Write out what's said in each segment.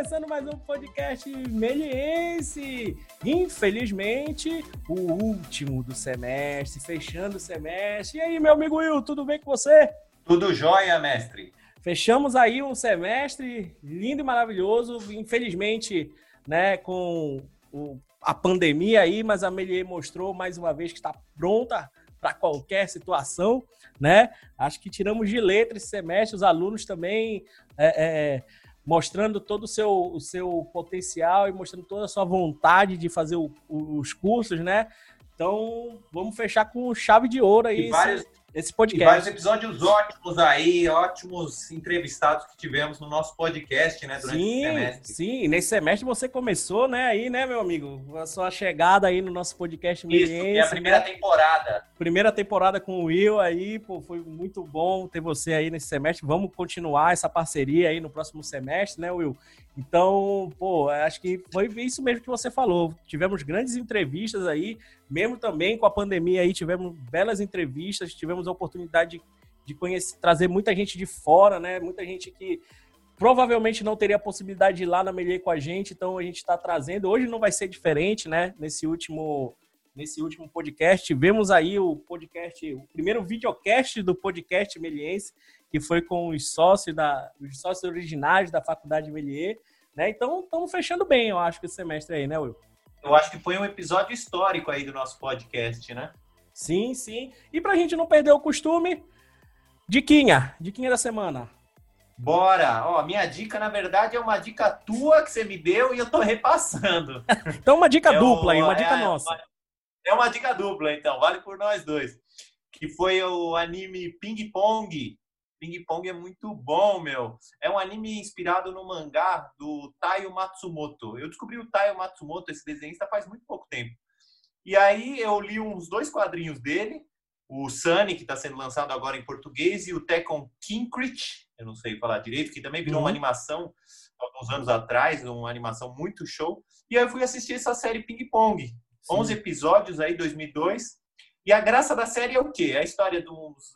Começando mais um podcast meliense. Infelizmente, o último do semestre, fechando o semestre. E aí, meu amigo Will, tudo bem com você? Tudo jóia, mestre. Fechamos aí um semestre lindo e maravilhoso. Infelizmente, né, com o, a pandemia aí, mas a Melier mostrou mais uma vez que está pronta para qualquer situação, né? Acho que tiramos de letra esse semestre, os alunos também é, é, mostrando todo o seu, o seu potencial e mostrando toda a sua vontade de fazer o, os cursos, né? Então, vamos fechar com chave de ouro aí. E vários, esse podcast. E vários episódios ótimos aí, ótimos entrevistados que tivemos no nosso podcast, né, durante sim, esse semestre. Sim, nesse semestre você começou, né, aí, né, meu amigo, a sua chegada aí no nosso podcast Isso, é a primeira né? temporada. Primeira temporada com o Will aí, pô, foi muito bom ter você aí nesse semestre. Vamos continuar essa parceria aí no próximo semestre, né, Will? Então, pô, acho que foi isso mesmo que você falou. Tivemos grandes entrevistas aí, mesmo também com a pandemia aí, tivemos belas entrevistas, tivemos a oportunidade de, conhecer, trazer muita gente de fora, né? Muita gente que provavelmente não teria a possibilidade de ir lá na Melier com a gente, então a gente está trazendo. Hoje não vai ser diferente, né? Nesse último nesse último podcast. Tivemos aí o podcast, o primeiro videocast do podcast Meliense, que foi com os sócios da, os sócios originais da Faculdade Melier, né? Então, estamos fechando bem, eu acho, esse semestre aí, né, Will? Eu acho que foi um episódio histórico aí do nosso podcast, né? Sim, sim. E pra gente não perder o costume, diquinha, diquinha da semana. Bora! Ó, minha dica, na verdade, é uma dica tua que você me deu e eu tô repassando. então, uma dica é dupla aí, uma é, dica nossa. Uma, é uma dica dupla, então, vale por nós dois. Que foi o anime Ping Pong. Ping Pong é muito bom, meu. É um anime inspirado no mangá do Taiyo Matsumoto. Eu descobri o Taiyo Matsumoto, esse desenhista, faz muito pouco tempo. E aí eu li uns dois quadrinhos dele, o Sunny, que está sendo lançado agora em português, e o Tekken Kinkrit, eu não sei falar direito, que também virou uhum. uma animação alguns anos atrás, uma animação muito show. E aí eu fui assistir essa série Ping Pong. Sim. 11 episódios aí, 2002. E a graça da série é o quê? É a história dos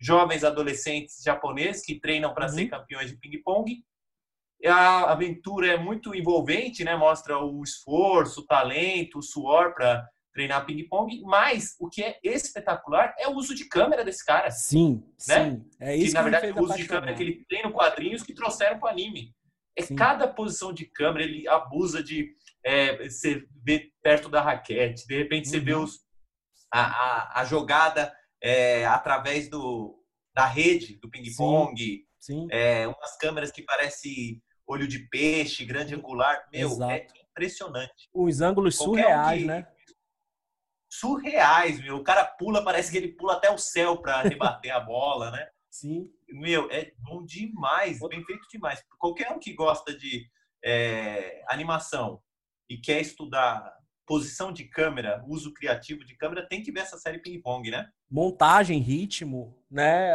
jovens adolescentes japoneses que treinam para uhum. ser campeões de ping pong. A aventura é muito envolvente, né? Mostra o esforço, o talento, o suor para treinar ping-pong, mas o que é espetacular é o uso de câmera desse cara. Sim, né? sim. É isso que, na verdade, o uso de câmera que ele tem no quadrinhos que trouxeram para o anime. É sim. cada posição de câmera, ele abusa de é, você ver perto da raquete, de repente uhum. você vê uhum. os, a, a, a jogada é, através do, da rede do ping-pong. É, umas câmeras que parecem olho de peixe, grande angular. Meu, é Exato. é impressionante. Os ângulos Qualquer surreais, um que, né? surreais, meu. O cara pula, parece que ele pula até o céu para rebater a bola, né? Sim. Meu, é bom demais, bem feito demais. Qualquer um que gosta de é, animação e quer estudar posição de câmera, uso criativo de câmera, tem que ver essa série Ping Pong, né? Montagem, ritmo, né?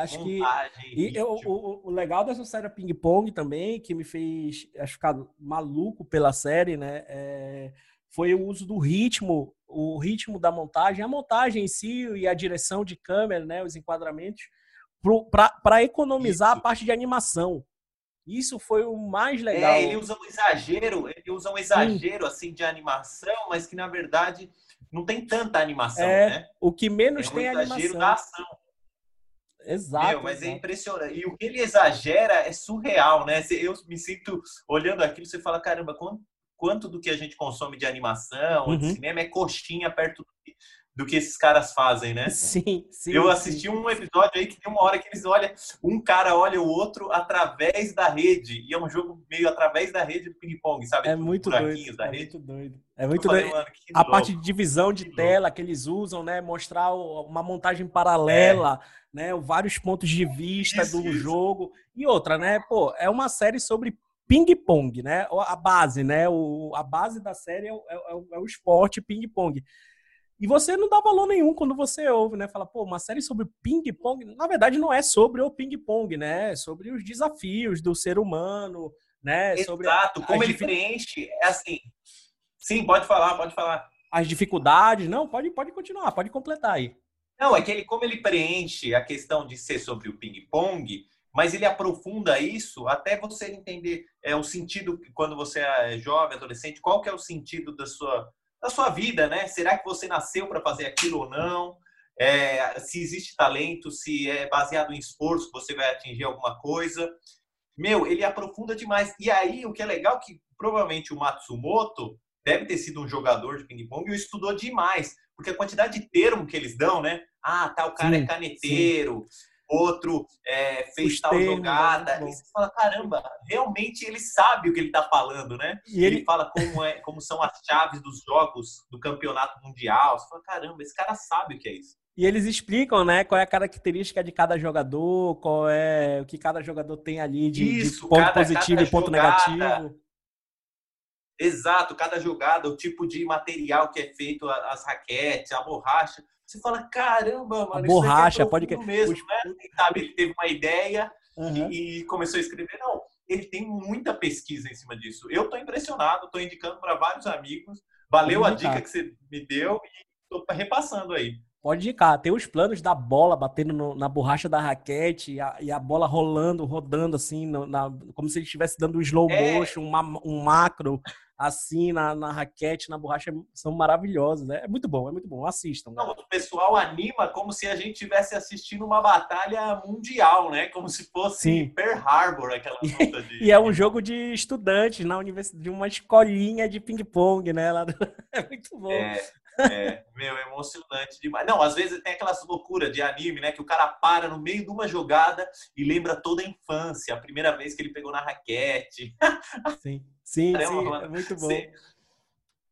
Acho Montagem, que. E eu, o, o, legal dessa série Ping Pong também, que me fez acho, ficar maluco pela série, né? É foi o uso do ritmo, o ritmo da montagem, a montagem em si e a direção de câmera, né, os enquadramentos, para economizar Isso. a parte de animação. Isso foi o mais legal. É, ele usa um exagero, ele usa um exagero Sim. assim de animação, mas que na verdade não tem tanta animação, é, né? O que menos é tem exagero animação. da ação. Exato. Meu, mas exato. é impressionante. E o que ele exagera é surreal, né? Eu me sinto olhando aquilo, você fala, caramba, quanto, quanto do que a gente consome de animação, uhum. de cinema, é coxinha perto do, que esses caras fazem, né? Sim, sim. Eu assisti sim. um episódio aí que tem uma hora que eles olham, um cara olha o outro através da rede, e é um jogo meio através da rede do ping-pong, sabe? É muito doido. Da é rede. muito doido. É muito doido. A louco. parte de divisão de que tela louco. que eles usam, né? Mostrar uma montagem paralela, é. né? Vários pontos de vista isso, do isso. jogo. E outra, né? Pô, é uma série sobre ping-pong, né? A base, né? O, a base da série é o, é, é o esporte ping-pong. E você não dá valor nenhum quando você ouve, né? Fala, pô, uma série sobre ping-pong. Na verdade, não é sobre o ping-pong, né? É sobre os desafios do ser humano, né? Exato, sobre como ele preenche. É assim. Sim, pode falar, pode falar. As dificuldades. Não, pode, pode continuar, pode completar aí. Não, é que ele, como ele preenche a questão de ser sobre o ping-pong, mas ele aprofunda isso até você entender é, o sentido, quando você é jovem, adolescente, qual que é o sentido da sua, da sua vida, né? Será que você nasceu para fazer aquilo ou não? É, se existe talento, se é baseado em esforço, você vai atingir alguma coisa. Meu, ele aprofunda demais. E aí, o que é legal é que provavelmente o Matsumoto deve ter sido um jogador de ping-pong e estudou demais. Porque a quantidade de termo que eles dão, né? Ah, tal tá, cara é sim, é caneteiro, sim. Outro é, fez Os tal termos, jogada. É e você fala, caramba, realmente ele sabe o que ele está falando, né? E ele... ele fala como, é, como são as chaves dos jogos do campeonato mundial. Você fala, caramba, esse cara sabe o que é isso. E eles explicam, né, qual é a característica de cada jogador, qual é o que cada jogador tem ali de, Isso, de ponto cada, positivo cada e ponto jogada, negativo. Exato, cada jogada, o tipo de material que é feito, as raquetes, a borracha. Você fala, caramba, mano, a borracha, é pode que mesmo, né? Sabe, ele teve uma ideia uhum. e, e, começou a escrever. Não, ele tem muita pesquisa em cima disso. Eu tô impressionado, tô indicando para vários amigos. Valeu a dica que você me deu e tô repassando aí. Pode indicar. Tem os planos da bola batendo no, na borracha da raquete e a, e a, bola rolando, rodando assim, no, na, como se ele estivesse dando um slow é. motion, uma, um macro assim na, na raquete, na borracha. São maravilhosos, né? É muito bom, é muito bom. Assistam. Não, o pessoal anima como se a gente estivesse assistindo uma batalha mundial, né? Como se fosse Sim. Pearl Harbor, aquela luta de. e é um jogo de estudantes na universidade, de uma escolinha de ping-pong, né? Lá do... É muito bom. É. É, meu, é emocionante demais. Não, às vezes tem aquelas loucuras de anime, né? Que o cara para no meio de uma jogada e lembra toda a infância, a primeira vez que ele pegou na raquete. Sim, sim, Caramba, sim é muito bom. Sim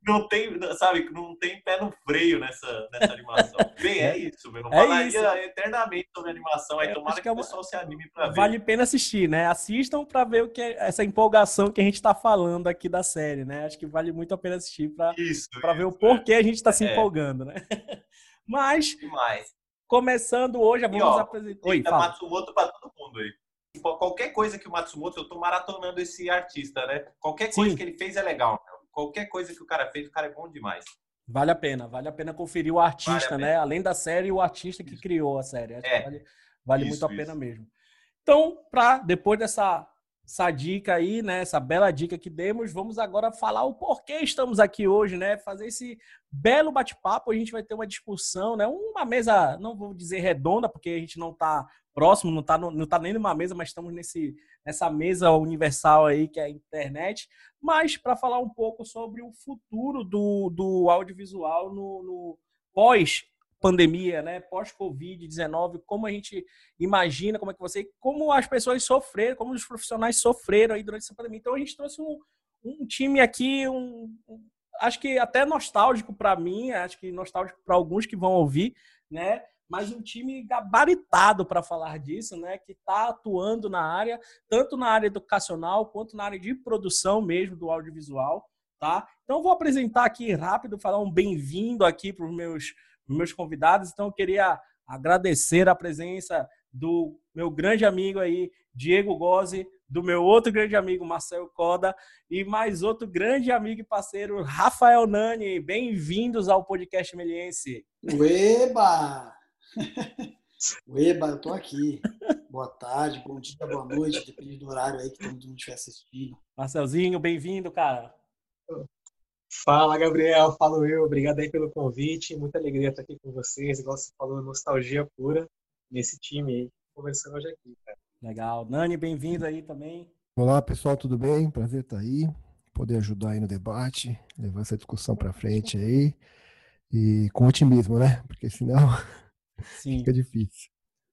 não tem, sabe, não tem pé no freio nessa, nessa animação. Bem, é isso, meu. Não é falaria isso. eternamente sobre animação. Aí tomara que, que, é o pessoal se anime pra ver. Vale a pena assistir, né? Assistam para ver o que é essa empolgação que a gente tá falando aqui da série, né? Acho que vale muito a pena assistir para para ver o porquê é. a gente tá se é. empolgando, né? Mas Demais. começando hoje, vamos ó, apresentar. Oi, fala. Matsumoto para todo mundo aí. Qualquer coisa que o Matsumoto, eu tô maratonando esse artista, né? Qualquer coisa Sim. que ele fez é legal. Qualquer coisa que o cara fez, o cara é bom demais. Vale a pena, vale a pena conferir o artista, vale né? Além da série, o artista que criou a série. É, vale, vale isso, muito a pena isso. mesmo. Então, para depois dessa essa dica aí, né? Essa bela dica que demos, vamos agora falar o porquê estamos aqui hoje, né? Fazer esse belo bate-papo. A gente vai ter uma discussão, né? Uma mesa, não vou dizer redonda, porque a gente não está próximo, não está não tá nem numa mesa, mas estamos nesse, nessa mesa universal aí que é a internet. Mas para falar um pouco sobre o futuro do, do audiovisual no, no pós pandemia, né, pós-Covid-19, como a gente imagina, como é que você, como as pessoas sofreram, como os profissionais sofreram aí durante essa pandemia. Então a gente trouxe um, um time aqui, um, um, acho que até nostálgico para mim, acho que nostálgico para alguns que vão ouvir, né? Mas um time gabaritado para falar disso, né? Que está atuando na área, tanto na área educacional quanto na área de produção mesmo do audiovisual, tá? Então vou apresentar aqui rápido, falar um bem-vindo aqui para os meus meus convidados. Então, eu queria agradecer a presença do meu grande amigo aí, Diego Gozzi, do meu outro grande amigo, Marcelo Coda, e mais outro grande amigo e parceiro, Rafael Nani. Bem-vindos ao podcast Meliense. Ueba! Ueba, eu tô aqui. Boa tarde, bom dia, boa noite, depende do horário aí que todo mundo estiver assistindo. Marcelzinho, bem-vindo, cara. Fala, Gabriel. Falo eu. Obrigado aí pelo convite. Muita alegria estar aqui com vocês. Igual você falou, nostalgia pura nesse time aí, conversando hoje aqui, cara. Legal. Nani, bem-vindo aí também. Olá, pessoal, tudo bem? Prazer estar aí, poder ajudar aí no debate, levar essa discussão para frente aí. E com otimismo, né? Porque senão sim. fica difícil.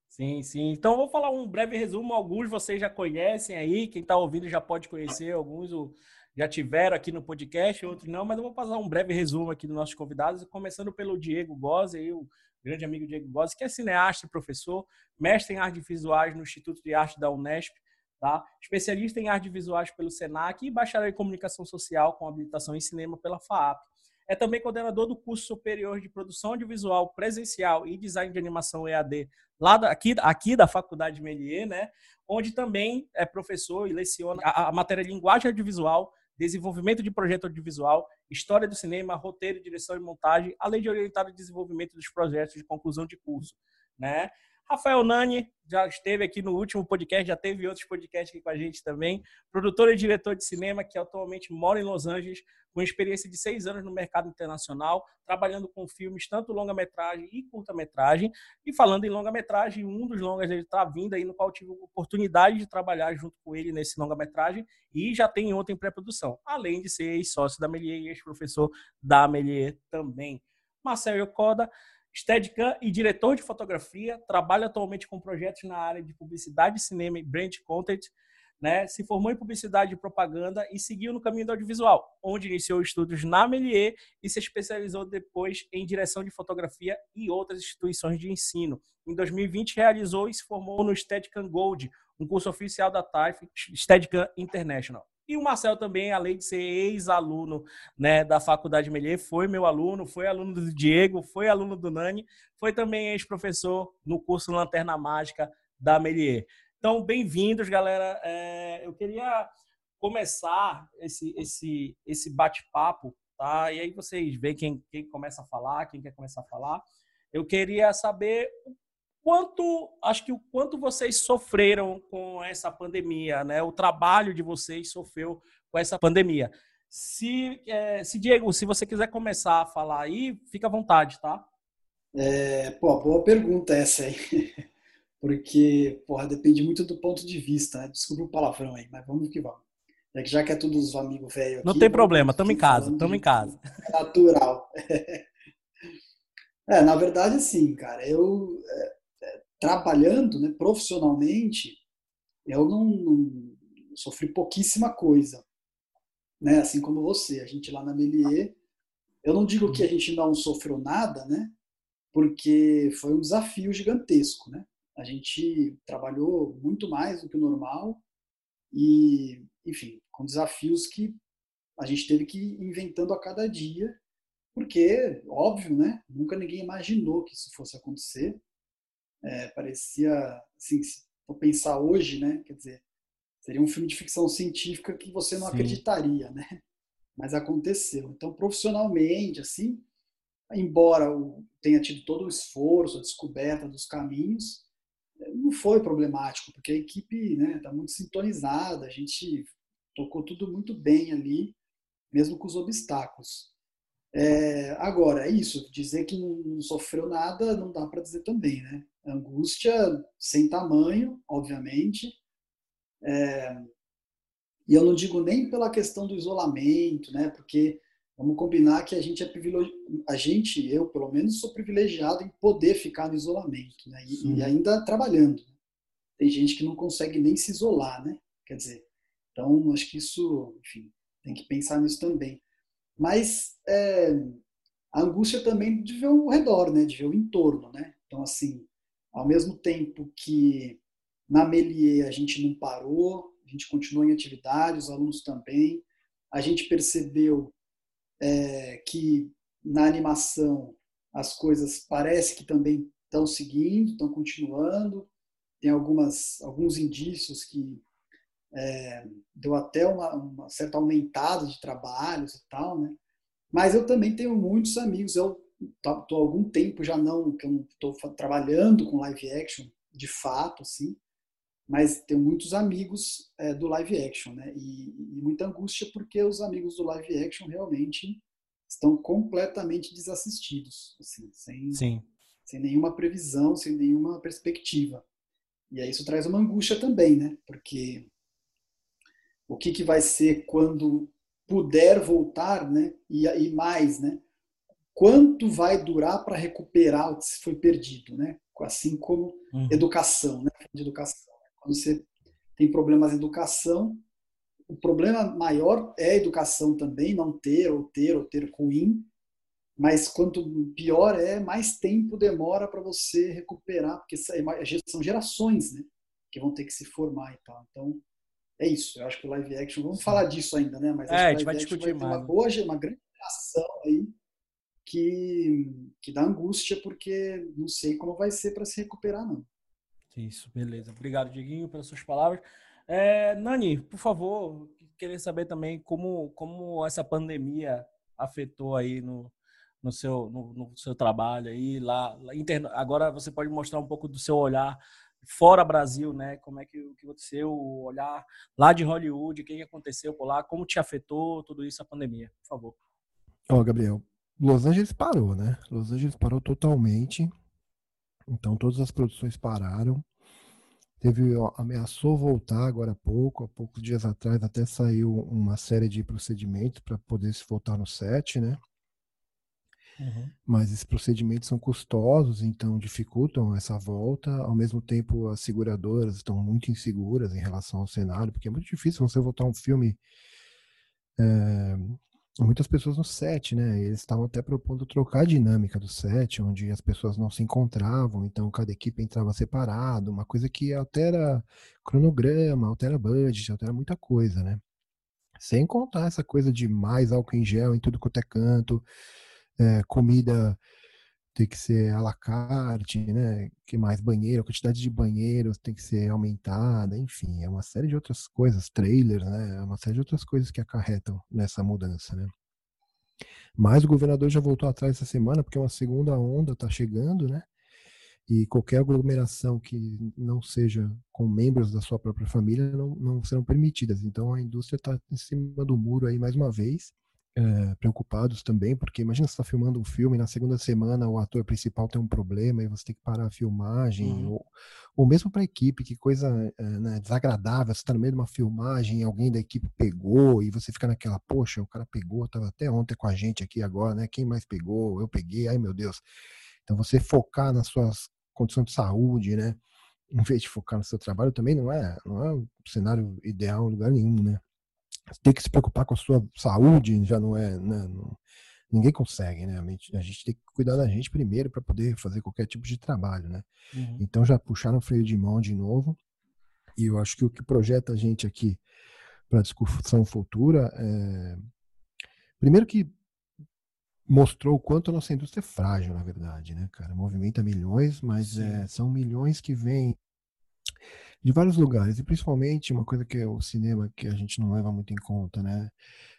Sim, sim. Então, vou falar um breve resumo. Alguns vocês já conhecem aí, quem está ouvindo já pode conhecer, alguns o já tiveram aqui no podcast, outros não, mas eu vou passar um breve resumo aqui dos nossos convidados, começando pelo Diego Gozzi, o grande amigo Diego Gozzi, que é cineasta professor, mestre em artes visuais no Instituto de Arte da Unesp, tá? especialista em artes visuais pelo SENAC e bacharel em comunicação social com habilitação em cinema pela FAAP. É também coordenador do curso superior de produção audiovisual presencial e design de animação EAD lá da, aqui, aqui da Faculdade de Melier, né? onde também é professor e leciona a, a matéria linguagem audiovisual desenvolvimento de projeto audiovisual, história do cinema, roteiro, direção e montagem, além de orientar o desenvolvimento dos projetos de conclusão de curso, né? Rafael Nani já esteve aqui no último podcast, já teve outros podcasts aqui com a gente também. Produtor e diretor de cinema que atualmente mora em Los Angeles, com experiência de seis anos no mercado internacional, trabalhando com filmes tanto longa-metragem e curta-metragem. E falando em longa-metragem, um dos longas ele está vindo aí, no qual tive oportunidade de trabalhar junto com ele nesse longa-metragem e já tem outro em pré-produção, além de ser ex-sócio da Melier e ex-professor da Melier também. Marcel Yokoda Steadicam e diretor de fotografia, trabalha atualmente com projetos na área de publicidade, cinema e brand content. Né? Se formou em publicidade e propaganda e seguiu no caminho do audiovisual, onde iniciou estudos na Melier e se especializou depois em direção de fotografia e outras instituições de ensino. Em 2020, realizou e se formou no Steadicam Gold, um curso oficial da TAIF, Steadicam International. E o Marcel também, além de ser ex-aluno né, da Faculdade Melier, foi meu aluno, foi aluno do Diego, foi aluno do Nani, foi também ex-professor no curso Lanterna Mágica da Melier. Então, bem-vindos, galera. É, eu queria começar esse, esse, esse bate-papo, tá? E aí vocês veem quem, quem começa a falar, quem quer começar a falar. Eu queria saber quanto, acho que o quanto vocês sofreram com essa pandemia, né? O trabalho de vocês sofreu com essa pandemia. Se, é, se Diego, se você quiser começar a falar aí, fica à vontade, tá? É, pô, boa pergunta essa aí. Porque, porra, depende muito do ponto de vista, né? Desculpa o palavrão aí, mas vamos que vamos. É que já que é tudo os amigos velhos aqui... Não tem problema, estamos em casa, estamos em casa. Natural. É, na verdade, sim, cara. Eu, é, trabalhando né, profissionalmente, eu não, não, sofri pouquíssima coisa. Né? Assim como você, a gente lá na Melier, eu não digo que a gente não sofreu nada, né? Porque foi um desafio gigantesco, né? A gente trabalhou muito mais do que o normal e, enfim, com desafios que a gente teve que ir inventando a cada dia, porque, óbvio, né? Nunca ninguém imaginou que isso fosse acontecer. É, parecia, assim, se for pensar hoje, né? Quer dizer, seria um filme de ficção científica que você não Sim. acreditaria, né? Mas aconteceu. Então, profissionalmente, assim, embora tenha tido todo o esforço, a descoberta dos caminhos, não foi problemático, porque a equipe está né, muito sintonizada, a gente tocou tudo muito bem ali, mesmo com os obstáculos. É, agora, é isso, dizer que não sofreu nada não dá para dizer também, né? Angústia sem tamanho, obviamente. É, e eu não digo nem pela questão do isolamento, né? Porque vamos combinar que a gente é privilegiado, a gente, eu pelo menos, sou privilegiado em poder ficar no isolamento, né? E, e ainda trabalhando. Tem gente que não consegue nem se isolar, né? Quer dizer, então acho que isso, enfim, tem que pensar nisso também. Mas é, a angústia também de ver o redor, né? De ver o entorno, né? Então, assim, ao mesmo tempo que na Melier a gente não parou, a gente continuou em atividade, os alunos também. A gente percebeu é, que na animação as coisas parece que também estão seguindo, estão continuando. Tem algumas, alguns indícios que é, deu até uma, uma, certa aumentada de trabalhos e tal, né? Mas eu também tenho muitos amigos, eu estou há algum tempo já não, que eu não estou trabalhando com live action, de fato, assim, mas tenho muitos amigos é, do live action, né? E, e, muita angústia porque os amigos do live action realmente estão completamente desassistidos, assim, sem, Sim. sem nenhuma previsão, sem nenhuma perspectiva. E aí isso traz uma angústia também, né? Porque o que, que vai ser quando puder voltar, né? E, e mais, né? Quanto vai durar para recuperar o que foi perdido, né? Assim como uhum. educação, né? De educação. Quando você tem problemas de educação, o problema maior é a educação também, não ter ou ter ou ter ruim, mas quanto pior é, mais tempo demora para você recuperar, porque são gerações, né? Que vão ter que se formar e tal. Então, é isso. Eu acho que o live action, vamos falar disso ainda, né? Mas é, a gente vai discutir vai mais. Uma, boa, uma grande ação aí que, que dá angústia, porque não sei como vai ser para se recuperar, não. Isso, beleza. Obrigado, Diguinho, pelas suas palavras. É, Nani, por favor, queria saber também como, como essa pandemia afetou aí no, no, seu, no, no seu trabalho aí lá, lá interno, agora você pode mostrar um pouco do seu olhar fora Brasil, né? Como é que, que aconteceu, o olhar lá de Hollywood, o que, que aconteceu por lá, como te afetou tudo isso a pandemia, por favor. Ó, oh, Gabriel, Los Angeles parou, né? Los Angeles parou totalmente. Então todas as produções pararam. Teve, ó, ameaçou voltar agora há pouco, há poucos dias atrás até saiu uma série de procedimentos para poder se voltar no set, né? Uhum. Mas esses procedimentos são custosos, então dificultam essa volta. Ao mesmo tempo, as seguradoras estão muito inseguras em relação ao cenário, porque é muito difícil você voltar um filme. É, muitas pessoas no set, né? Eles estavam até propondo trocar a dinâmica do set, onde as pessoas não se encontravam, então cada equipe entrava separado, uma coisa que altera cronograma, altera budget, altera muita coisa, né? Sem contar essa coisa de mais álcool em gel em tudo quanto é canto é, comida tem que ser à la carte, né? Que mais banheiro, a quantidade de banheiros tem que ser aumentada, enfim, é uma série de outras coisas, trailers, né? É uma série de outras coisas que acarretam nessa mudança, né? Mas o governador já voltou atrás essa semana porque uma segunda onda está chegando, né? E qualquer aglomeração que não seja com membros da sua própria família não, não serão permitidas. Então a indústria está em cima do muro aí mais uma vez é, preocupados também, porque imagina você está filmando um filme e na segunda semana o ator principal tem um problema e você tem que parar a filmagem, uhum. ou, ou mesmo para a equipe, que coisa é, né, desagradável, você está no meio de uma filmagem e alguém da equipe pegou e você fica naquela, poxa, o cara pegou, estava até ontem com a gente aqui agora, né? Quem mais pegou? Eu peguei, ai meu Deus. Então você focar nas suas condições de saúde, né? Em vez de focar no seu trabalho, também não é, não é um cenário ideal em lugar nenhum, né? Ter que se preocupar com a sua saúde já não é. Né, não, ninguém consegue, né? A gente, tem que cuidar da gente primeiro para poder fazer qualquer tipo de trabalho, né? Uhum. Então já puxaram o freio de mão de novo. E eu acho que o que projeta a gente aqui para discussão futura é. Primeiro que mostrou o quanto a nossa indústria é frágil, na verdade, né, cara? Movimenta milhões, mas é, são milhões que vêm de vários lugares, e principalmente uma coisa que é o cinema que a gente não leva muito em conta, né?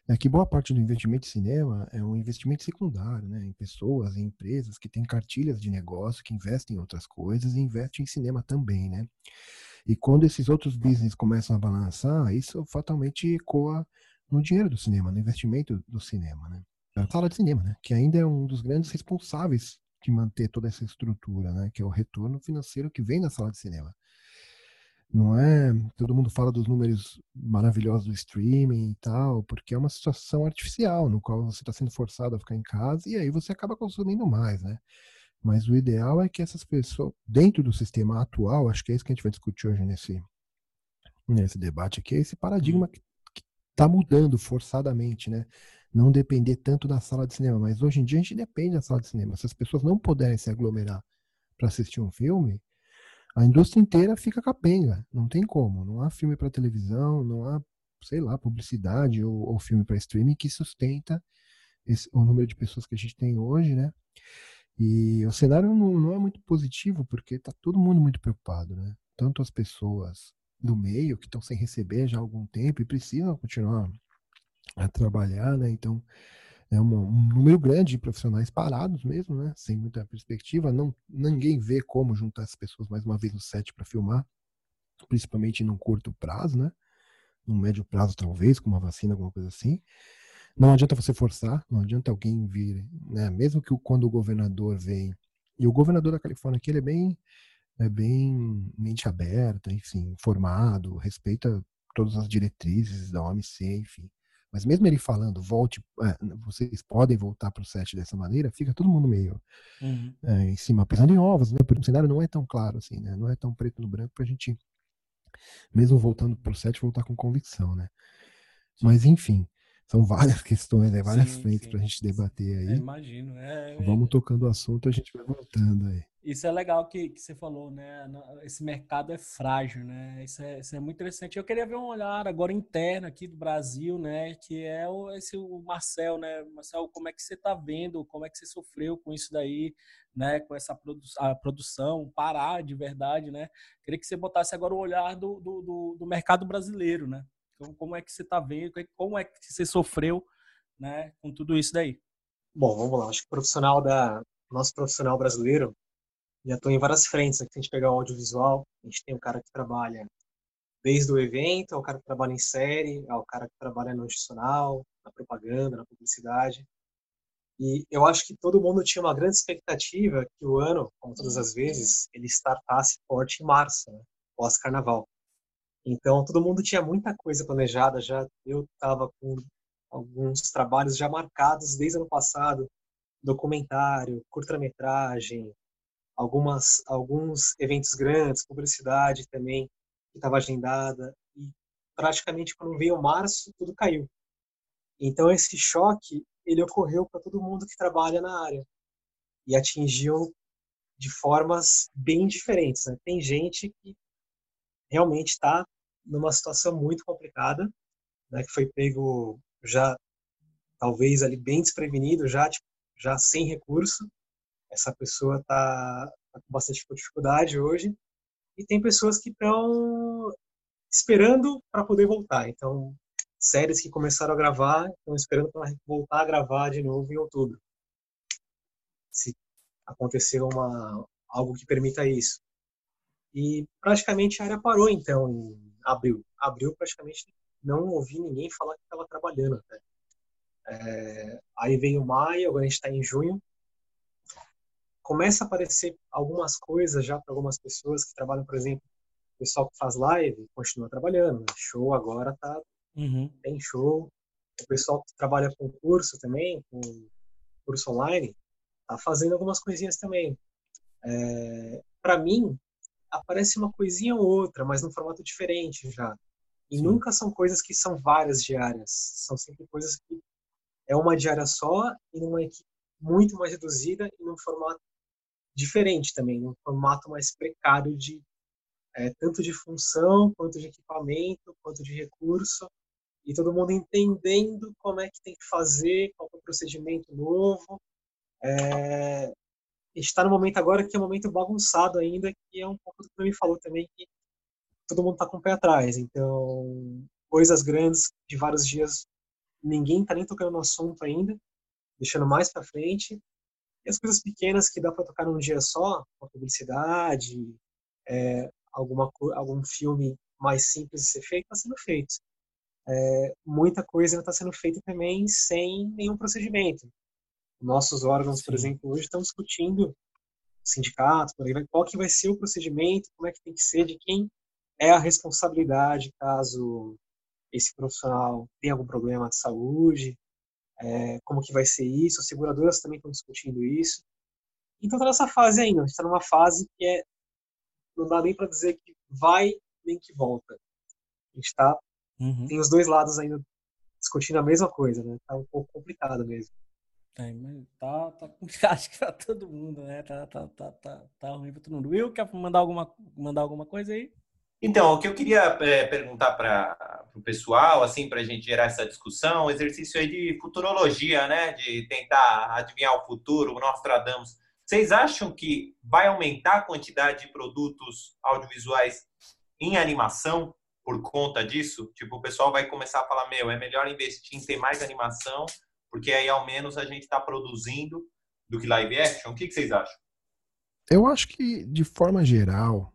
É que boa parte do investimento em cinema é um investimento secundário, né? Em pessoas, em empresas que têm cartilhas de negócio, que investem em outras coisas e investem em cinema também, né? E quando esses outros business começam a balançar, isso fatalmente ecoa no dinheiro do cinema, no investimento do cinema, né? A sala de cinema, né? Que ainda é um dos grandes responsáveis de manter toda essa estrutura, né? Que é o retorno financeiro que vem da sala de cinema. Não é? Todo mundo fala dos números maravilhosos do streaming e tal, porque é uma situação artificial no qual você está sendo forçado a ficar em casa e aí você acaba consumindo mais, né? Mas o ideal é que essas pessoas, dentro do sistema atual, acho que é isso que a gente vai discutir hoje nesse, nesse debate aqui, é esse paradigma que está mudando forçadamente, né? Não depender tanto da sala de cinema, mas hoje em dia a gente depende da sala de cinema. Se as pessoas não puderem se aglomerar para assistir um filme, a indústria inteira fica capenga. Não tem como. Não há filme para televisão, não há, sei lá, publicidade ou, ou filme para streaming que sustenta esse, o número de pessoas que a gente tem hoje, né? E o cenário não, não é muito positivo porque está todo mundo muito preocupado, né? Tanto as pessoas do meio que estão sem receber já há algum tempo e precisam continuar a trabalhar, né? Então, é uma, um número grande de profissionais parados mesmo, né? Sem muita perspectiva. Não, ninguém vê como juntar as pessoas mais uma vez no set para filmar, principalmente num curto prazo, né? Num médio prazo, talvez, com uma vacina, alguma coisa assim. Não adianta você forçar, não adianta alguém vir, né? Mesmo que quando o governador vem. E o governador da Califórnia aqui, ele é bem, é bem mente aberta, enfim, informado, respeita todas as diretrizes da OMC, enfim. Mas mesmo ele falando, volte, é, vocês podem voltar para o set dessa maneira, fica todo mundo meio uhum. é, em cima, pisando em ovos, né? Porque o cenário não é tão claro assim, né? Não é tão preto no branco para a gente, mesmo voltando para o set, voltar com convicção, né? Mas enfim, são várias questões, né? várias sim, frentes para a gente debater aí. É, imagino. É, Vamos tocando o assunto, a gente vai voltando aí. Isso é legal que, que você falou, né? Esse mercado é frágil, né? Isso é, isso é muito interessante. Eu queria ver um olhar agora interno aqui do Brasil, né? Que é o, esse, o Marcel, né? Marcel, como é que você está vendo? Como é que você sofreu com isso daí, né? Com essa produ a produção, parar de verdade, né? Queria que você botasse agora o olhar do, do, do, do mercado brasileiro, né? Como, como é que você está vendo? Como é que você sofreu, né? Com tudo isso daí? Bom, vamos lá. Acho que o profissional da nosso profissional brasileiro já estou em várias frentes. Aqui a gente pegar o audiovisual, a gente tem o cara que trabalha desde o evento, ao cara que trabalha em série, ao cara que trabalha no institucional, na propaganda, na publicidade. E eu acho que todo mundo tinha uma grande expectativa que o ano, como todas as vezes, ele startasse forte em março, né? pós-carnaval. Então, todo mundo tinha muita coisa planejada já. Eu estava com alguns trabalhos já marcados desde ano passado, documentário, curta-metragem, algumas alguns eventos grandes, publicidade também que estava agendada e praticamente quando veio março tudo caiu. Então esse choque ele ocorreu para todo mundo que trabalha na área e atingiu de formas bem diferentes. Né? Tem gente que realmente está numa situação muito complicada, né? que foi pego já talvez ali bem desprevenido, já tipo, já sem recurso, essa pessoa está tá com bastante dificuldade hoje e tem pessoas que estão esperando para poder voltar. Então, séries que começaram a gravar estão esperando para voltar a gravar de novo em outubro. Se acontecer uma algo que permita isso. E praticamente a área parou então em abril. Abril praticamente não ouvi ninguém falar que estava trabalhando. É, aí veio maio, agora a gente está em junho começa a aparecer algumas coisas já para algumas pessoas que trabalham, por exemplo, o pessoal que faz live continua trabalhando, né? show agora tá uhum. tem show. O pessoal que trabalha com curso também, com curso online, tá fazendo algumas coisinhas também. É, para mim, aparece uma coisinha ou outra, mas num formato diferente já. E Sim. nunca são coisas que são várias diárias. São sempre coisas que é uma diária só e numa equipe muito mais reduzida e num formato diferente também, um formato mais precário de é, tanto de função, quanto de equipamento, quanto de recurso, e todo mundo entendendo como é que tem que fazer, qual é o procedimento novo. É, a gente está no momento agora que é um momento bagunçado ainda, que é um pouco do que me falou também, que todo mundo está com o pé atrás. Então, coisas grandes de vários dias, ninguém está nem tocando no assunto ainda, deixando mais para frente. E as coisas pequenas que dá para tocar num dia só, uma publicidade, é, alguma, algum filme mais simples de ser feito, está sendo feito. É, muita coisa está sendo feita também sem nenhum procedimento. Nossos órgãos, Sim. por exemplo, hoje estão discutindo sindicatos, por aí, qual que vai ser o procedimento, como é que tem que ser, de quem é a responsabilidade caso esse profissional tenha algum problema de saúde, é, como que vai ser isso, as seguradoras também estão discutindo isso. Então está nessa fase ainda, a gente está numa fase que é, não dá nem para dizer que vai nem que volta. A gente está, uhum. tem os dois lados ainda discutindo a mesma coisa, né? Tá um pouco complicado mesmo. É, tá, tá acho que para todo mundo, né? Tá, tá, tá, tá, tá ruim para todo mundo. Will, quer mandar alguma, mandar alguma coisa aí? Então, o que eu queria é, perguntar para o pessoal, assim, para a gente gerar essa discussão, um exercício aí de futurologia, né? De tentar adivinhar o futuro, o Nostradamus. Vocês acham que vai aumentar a quantidade de produtos audiovisuais em animação por conta disso? Tipo, o pessoal vai começar a falar, meu, é melhor investir em ter mais animação, porque aí ao menos a gente está produzindo do que live action. O que, que vocês acham? Eu acho que, de forma geral,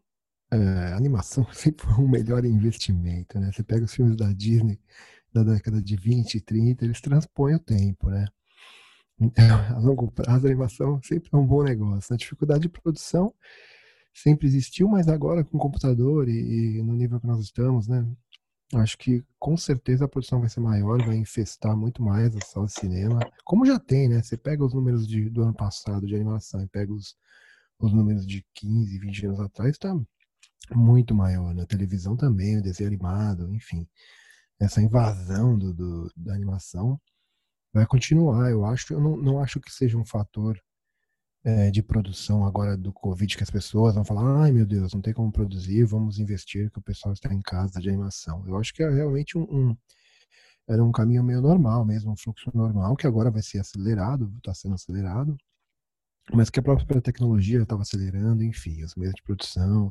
é, animação sempre foi um melhor investimento, né? Você pega os filmes da Disney da década de 20 e 30, eles transpõem o tempo, né? Então, a longo prazo, a animação sempre é um bom negócio. A dificuldade de produção sempre existiu, mas agora com o computador e, e no nível que nós estamos, né? Acho que com certeza a produção vai ser maior, vai infestar muito mais a sala de cinema, como já tem, né? Você pega os números de, do ano passado de animação e pega os, os números de 15, 20 anos atrás, tá muito maior. Na televisão também, o desenho animado, enfim. Essa invasão do, do, da animação vai continuar. Eu acho, eu não, não acho que seja um fator é, de produção agora do Covid, que as pessoas vão falar, ai meu Deus, não tem como produzir, vamos investir, que o pessoal está em casa de animação. Eu acho que é realmente um, um era um caminho meio normal mesmo, um fluxo normal, que agora vai ser acelerado, está sendo acelerado, mas que a própria tecnologia estava acelerando, enfim, os meios de produção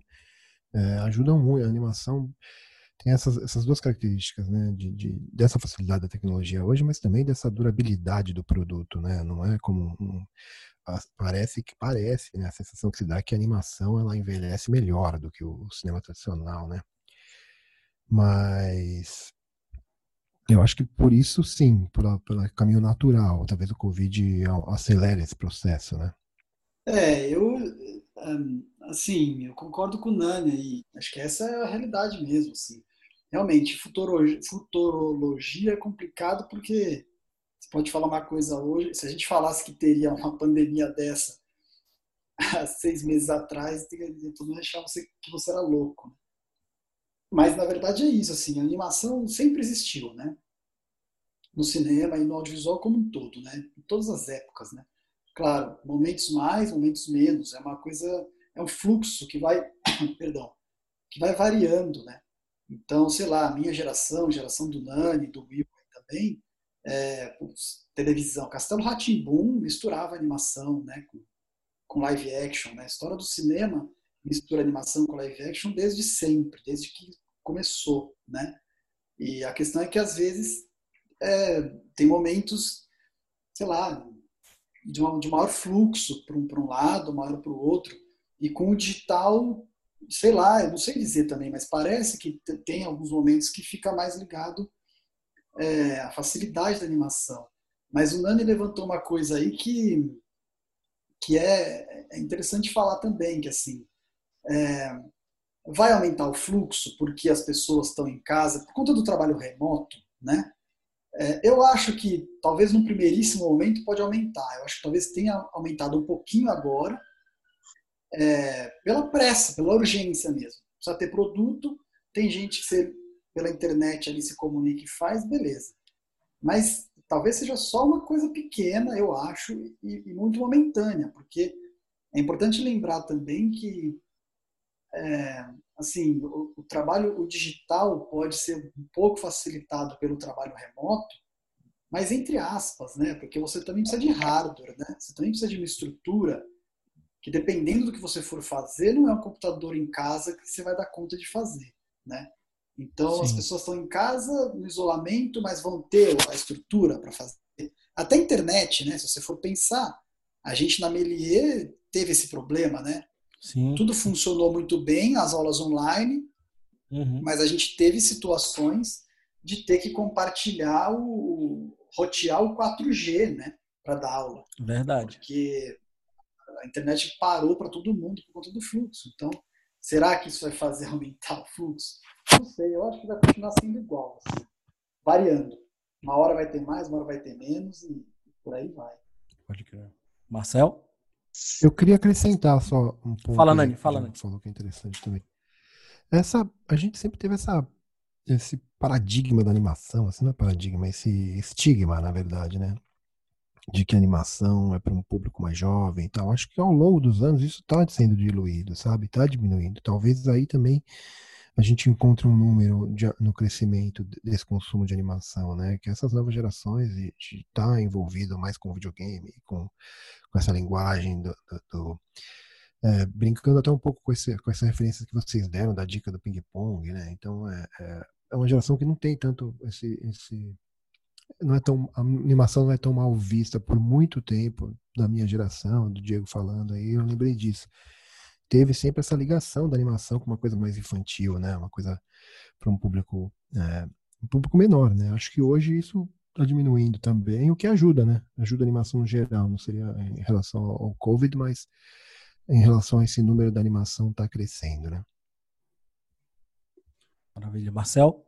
é, ajudam muito, a animação tem essas, essas duas características, né, de, de, dessa facilidade da tecnologia hoje, mas também dessa durabilidade do produto, né, não é como um, parece que parece, né, a sensação que se dá é que a animação ela envelhece melhor do que o, cinema tradicional, né, mas eu acho que por isso sim, pelo, pelo caminho natural, talvez o Covid acelere esse processo, né. É, eu assim, eu concordo com o Nani aí. Acho que essa é a realidade mesmo, assim realmente, futurologia, futurologia é complicado porque você pode falar uma coisa hoje, se a gente falasse que teria uma pandemia dessa há seis meses atrás, todo mundo achava que você era louco. Né? Mas, na verdade, é isso, assim, a animação sempre existiu, né? No cinema e no audiovisual como um todo, né? Em todas as épocas, né? Claro, momentos mais, momentos menos, é uma coisa, é um fluxo que vai, perdão, que vai variando, né? Então, sei lá, a minha geração, geração do Nani, do Will também, é, televisão, Castelo Ratimbum misturava animação né, com, com live action. Né? A história do cinema mistura animação com live action desde sempre, desde que começou. Né? E a questão é que às vezes é, tem momentos, sei lá, de, uma, de maior fluxo para um, um lado, maior para o outro. E com o digital sei lá, eu não sei dizer também, mas parece que tem alguns momentos que fica mais ligado é, à facilidade da animação. Mas o Nani levantou uma coisa aí que, que é, é interessante falar também, que assim, é, vai aumentar o fluxo porque as pessoas estão em casa, por conta do trabalho remoto, né? É, eu acho que talvez no primeiríssimo momento pode aumentar. Eu acho que talvez tenha aumentado um pouquinho agora, é, pela pressa, pela urgência mesmo. Precisa ter produto, tem gente que você, pela internet ali se comunica e faz, beleza. Mas talvez seja só uma coisa pequena, eu acho, e, e muito momentânea, porque é importante lembrar também que é, assim o, o, trabalho o digital pode ser um pouco facilitado pelo trabalho remoto, mas entre aspas, né? Porque você também precisa de hardware, né? Você também precisa de uma estrutura que dependendo do que você for fazer, não é um computador em casa que você vai dar conta de fazer, né? Então Sim. as pessoas estão em casa no isolamento, mas vão ter a estrutura para fazer. Até a internet, né? Se você for pensar, a gente na Melier teve esse problema, né? Sim. Tudo funcionou muito bem, as aulas online, uhum. mas a gente teve situações de ter que compartilhar o rotear o 4G, né, para dar aula. Verdade. Porque a internet parou para todo mundo por conta do fluxo. Então, será que isso vai fazer aumentar o fluxo? Não sei, eu acho que vai continuar sendo igual, assim, variando. Uma hora vai ter mais, uma hora vai ter menos e por aí vai. Pode crer. Marcel? Eu queria acrescentar só um ponto. Fala, Nani, fala, Nani. Falou que é interessante também. Essa, a gente sempre teve essa, esse paradigma da animação, assim, não é paradigma, esse estigma, na verdade, né? De que animação é para um público mais jovem e tal. Acho que ao longo dos anos isso está sendo diluído, sabe? Está diminuindo. Talvez aí também a gente encontre um número de, no crescimento desse consumo de animação, né? Que essas novas gerações estão tá envolvido mais com videogame, com, com essa linguagem do, do, do é, brincando até um pouco com, esse, com que vocês deram da dica do ping-pong, né? Então é, é, é, uma geração que não tem tanto esse, esse não é tão a animação não é tão mal vista por muito tempo da minha geração, do Diego falando aí, eu lembrei disso. Teve sempre essa ligação da animação com uma coisa mais infantil, né? Uma coisa para um público é, um público menor, né? Acho que hoje isso está diminuindo também, o que ajuda, né? Ajuda a animação no geral, não seria em relação ao Covid, mas em relação a esse número da animação está crescendo, né? Maravilha. Marcel?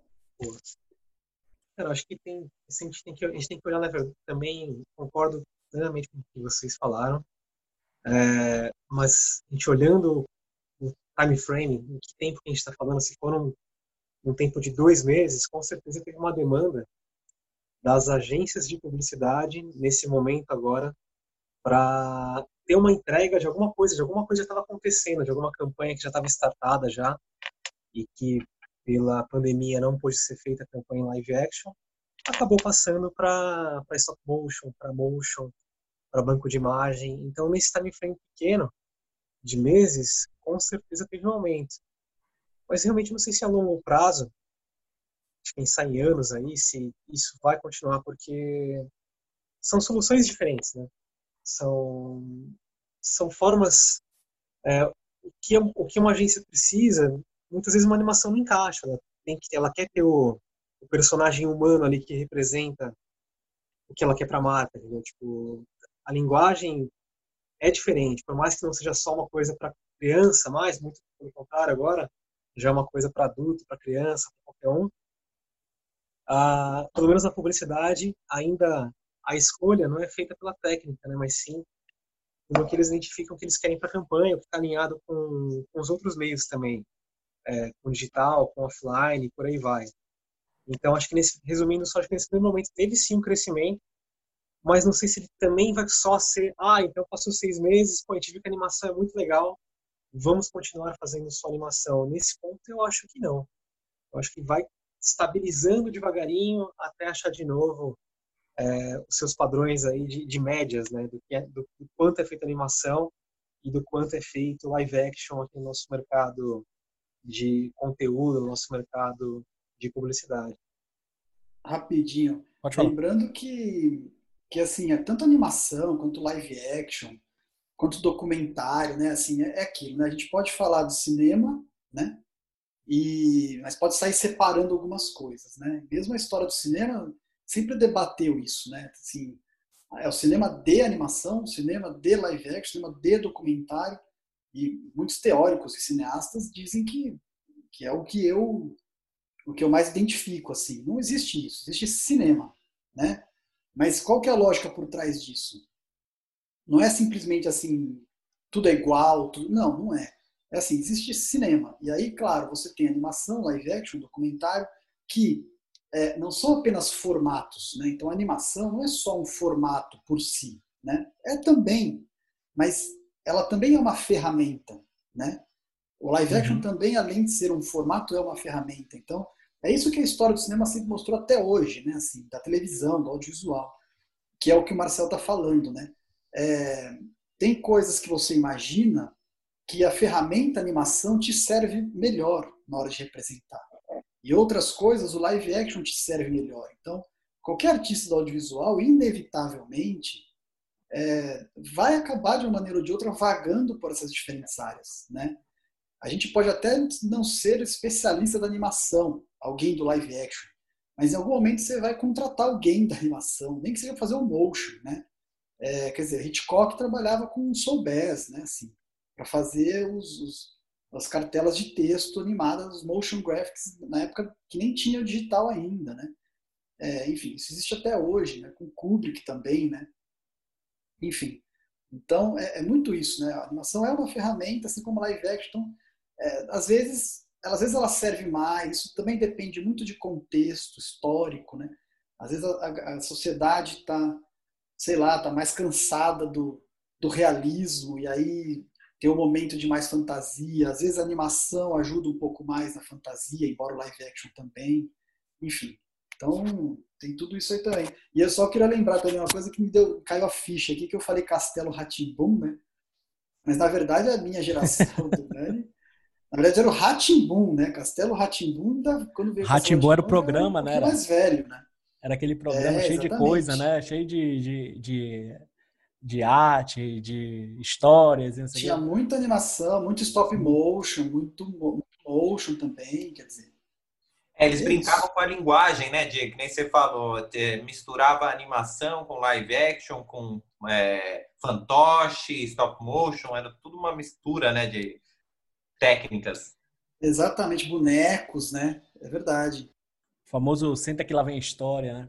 Cara, acho que tem, a gente tem que, a gente tem que olhar né, também, concordo plenamente com o que vocês falaram, é, mas a gente olhando o time frame, em que tempo que a gente está falando, se for um, um tempo de dois meses, com certeza teve uma demanda das agências de publicidade nesse momento agora para ter uma entrega de alguma coisa, de alguma coisa já estava acontecendo, de alguma campanha que já estava startada já e que pela pandemia não pôde ser feita a campanha em live action, acabou passando para stop motion, para motion, para banco de imagem. Então, nesse time frame pequeno, de meses, com certeza teve um aumento. Mas realmente não sei se a longo prazo, pensar em anos aí, se isso vai continuar, porque são soluções diferentes, né? São, são formas. É, o, que, o que uma agência precisa, muitas vezes uma animação não encaixa. Ela, tem que, ela quer ter o, o personagem humano ali que representa o que ela quer para a marca, entendeu? Tipo, a linguagem é diferente, por mais que não seja só uma coisa para criança, mas muito pelo contrário agora, já é uma coisa para adulto, para criança, para qualquer um. Ah, pelo menos na publicidade, ainda a escolha não é feita pela técnica, né, mas sim pelo que eles identificam que eles querem para a campanha, o que está alinhado com, com, os outros meios também, é, com digital, com offline, por aí vai. Então, acho que nesse, resumindo, só acho que nesse primeiro momento teve sim um crescimento, mas não sei se ele também vai só ser, ah, então passou seis meses, pô, a gente viu que a animação é muito legal, vamos continuar fazendo só animação. Nesse ponto, eu acho que não. Eu acho que vai estabilizando devagarinho até achar de novo é, os seus padrões aí de, de médias, né, do, é, do, do quanto é feita animação e do quanto é feito live action aqui no nosso mercado de conteúdo, no nosso mercado de publicidade. Rapidinho. Lembrando que, que assim, é tanto animação quanto live action, quanto documentário, né? Assim, é, é aquilo, né? A gente pode falar do cinema, né? E, mas pode sair separando algumas coisas, né? Mesmo a história do cinema sempre debateu isso, né? Assim, é o cinema de animação, o cinema de live action, o cinema de documentário, e muitos teóricos e cineastas dizem que, que é o que eu o que eu mais identifico assim. Não existe isso, existe cinema, né? Mas qual que é a lógica por trás disso? Não é simplesmente assim, tudo é igual, tudo... não, não é. É assim, existe cinema. E aí, claro, você tem animação, live action, documentário, que é, não são apenas formatos. Né? Então, a animação não é só um formato por si. Né? É também, mas ela também é uma ferramenta. Né? O live action uhum. também, além de ser um formato, é uma ferramenta. Então, é isso que a história do cinema sempre mostrou até hoje, né? assim, da televisão, do audiovisual, que é o que o Marcel está falando. Né? É, tem coisas que você imagina que a ferramenta animação te serve melhor na hora de representar. E outras coisas, o live action te serve melhor. Então, qualquer artista do audiovisual, inevitavelmente, é, vai acabar de uma maneira ou de outra vagando por essas diferentes áreas. Né? A gente pode até não ser especialista da animação, alguém do live action, mas em algum momento você vai contratar alguém da animação, nem que seja fazer um motion. Né? É, quer dizer, Hitchcock trabalhava com Soul Bass, né? assim, para fazer os, os, as cartelas de texto animadas, os motion graphics, na época que nem tinha o digital ainda, né? É, enfim, isso existe até hoje, né? com Kubrick também, né? Enfim, então é, é, muito isso, né? A animação é uma ferramenta, assim como live action. É, às vezes, às vezes ela serve mais. Isso também depende muito de contexto histórico, né? Às vezes a, a sociedade está, sei lá, está mais cansada do, do realismo e aí tem um momento de mais fantasia. Às vezes a animação ajuda um pouco mais na fantasia, embora o live action também. Enfim, então tem tudo isso aí também. E eu só queria lembrar também uma coisa que me deu, caiu a ficha aqui, que eu falei Castelo Ratimbum, né? Mas na verdade a minha geração do Dani, na verdade era o Ratimbum, né? Castelo Ratimbum, quando veio Ratimbum era o programa, era um né? Era mais velho, né? Era aquele programa é, cheio de coisa, né? Cheio de, de, de de arte, de histórias. Tinha muita animação, muito stop motion, muito motion também, quer dizer. É, eles é brincavam com a linguagem, né, Diego? Que nem você falou, misturava animação com live action, com é, fantoche, stop motion, era tudo uma mistura, né, de técnicas. Exatamente, bonecos, né? É verdade. O famoso senta que lá vem história, né?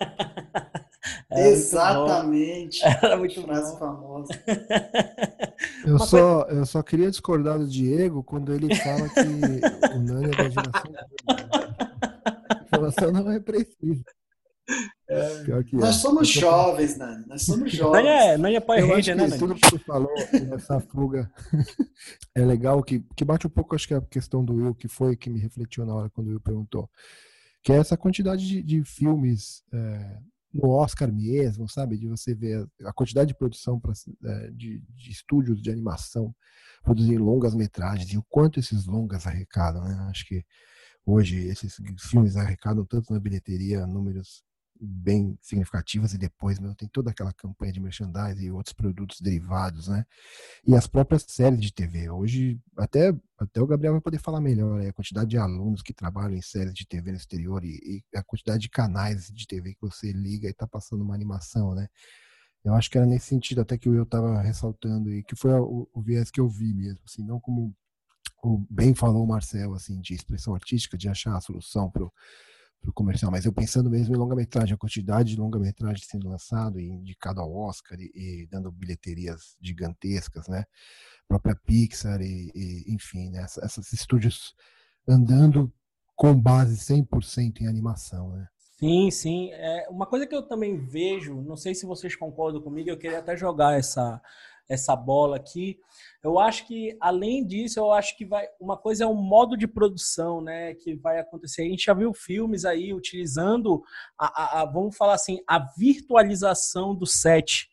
Era Exatamente. Muito Era muito frase bom. famosa. Eu só, eu só queria discordar do Diego quando ele fala que o Nani é da geração. A informação não é precisa. É. Nós somos jovens, Nani. Nós somos jovens. Não é, não é Power Ranger, né, Nani? Tudo que você falou nessa fuga é legal, que, que bate um pouco, acho que a questão do Will, que foi que me refletiu na hora quando o Will perguntou. Que é essa quantidade de, de filmes é, no Oscar mesmo, sabe? De você ver a quantidade de produção pra, é, de, de estúdios de animação produzir longas metragens e o quanto esses longas arrecadam, né? Acho que hoje esses filmes arrecadam tanto na bilheteria, números bem significativas e depois tem toda aquela campanha de merchandising e outros produtos derivados, né? E as próprias séries de TV. Hoje, até, até o Gabriel vai poder falar melhor, né? a quantidade de alunos que trabalham em séries de TV no exterior e, e a quantidade de canais de TV que você liga e está passando uma animação, né? Eu acho que era nesse sentido até que eu estava ressaltando e que foi o, o viés que eu vi mesmo, assim, não como o bem falou o Marcel, assim, de expressão artística, de achar a solução para pro comercial, mas eu pensando mesmo em longa-metragem, a quantidade de longa-metragem sendo lançado e indicado ao Oscar e, e, dando bilheterias gigantescas, né? A própria Pixar e, e enfim, né? esses estúdios andando com base 100% em animação, né? Sim, sim. É, uma coisa que eu também vejo, não sei se vocês concordam comigo, eu queria até jogar essa, essa bola aqui. Eu acho que, além disso, eu acho que vai. Uma coisa é o modo de produção, né? Que vai acontecer. A gente já viu filmes aí utilizando a, a, a vamos falar assim, a virtualização do set.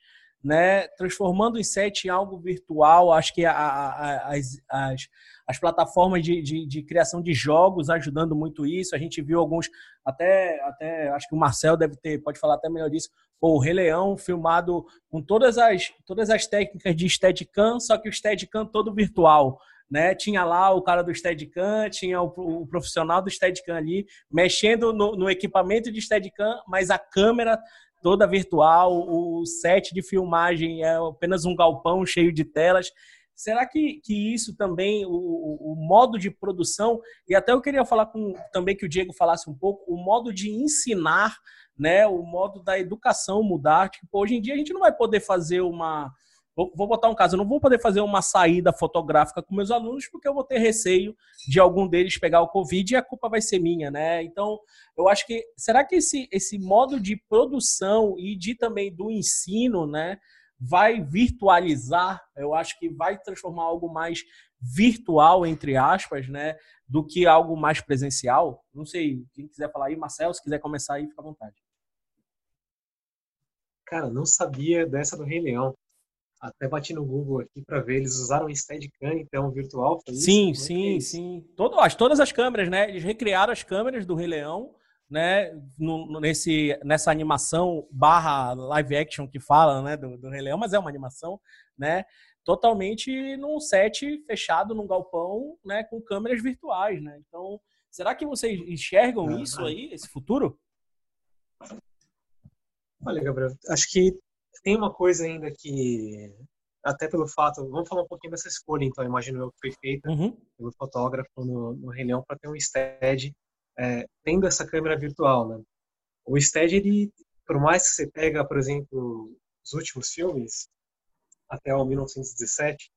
Né, transformando o set em algo virtual, acho que a, a, as, as, as plataformas de, de, de, criação de jogos ajudando muito isso. A gente viu alguns, até, até acho que o Marcel deve ter, pode falar até melhor disso, Pô, o Rei Leão filmado com todas as, todas as técnicas de Steadicam, só que o Steadicam todo virtual. Né? Tinha lá o cara do Steadicam, tinha o, o profissional do Steadicam ali, mexendo no, no equipamento de Steadicam, mas a câmera toda virtual, o set de filmagem é apenas um galpão cheio de telas. Será que, que isso também, o, o, modo de produção, e até eu queria falar com também que o Diego falasse um pouco, o modo de ensinar né, o modo da educação mudar. Tipo, hoje em dia a gente não vai poder fazer uma. Vou, botar um caso, eu não vou poder fazer uma saída fotográfica com meus alunos porque eu vou ter receio de algum deles pegar o Covid e a culpa vai ser minha, né? Então, eu acho que. Será que esse, esse modo de produção e de também do ensino, né? Vai virtualizar, eu acho que vai transformar algo mais virtual, entre aspas, né, do que algo mais presencial. Não sei, quem quiser falar aí, Marcel, se quiser começar aí, fica à vontade. Cara, não sabia dessa do Rei Leão. Até bati no Google aqui para ver, eles usaram o Steadicam, então, virtual. sim, isso? sim, é sim. Todo, as, todas as câmeras, né? Eles recriaram as câmeras do Rei Leão, né? No, nesse, nessa animação barra live action que fala, né? Do, do Rei Leão, mas é uma animação, né? Totalmente num set fechado, num galpão, né? Com câmeras virtuais, né? Então, será que vocês enxergam ah, isso aí, esse futuro? Olha, Gabriel, acho que tem uma coisa ainda que, até pelo fato, vamos falar um pouquinho dessa escolha, então, imagino eu que foi feita uhum. pelo fotógrafo no, no Rei Leão para ter um stead é, tendo essa câmera virtual, né? O stead, ele, por mais que você pega, por exemplo, os últimos filmes, até o 1917,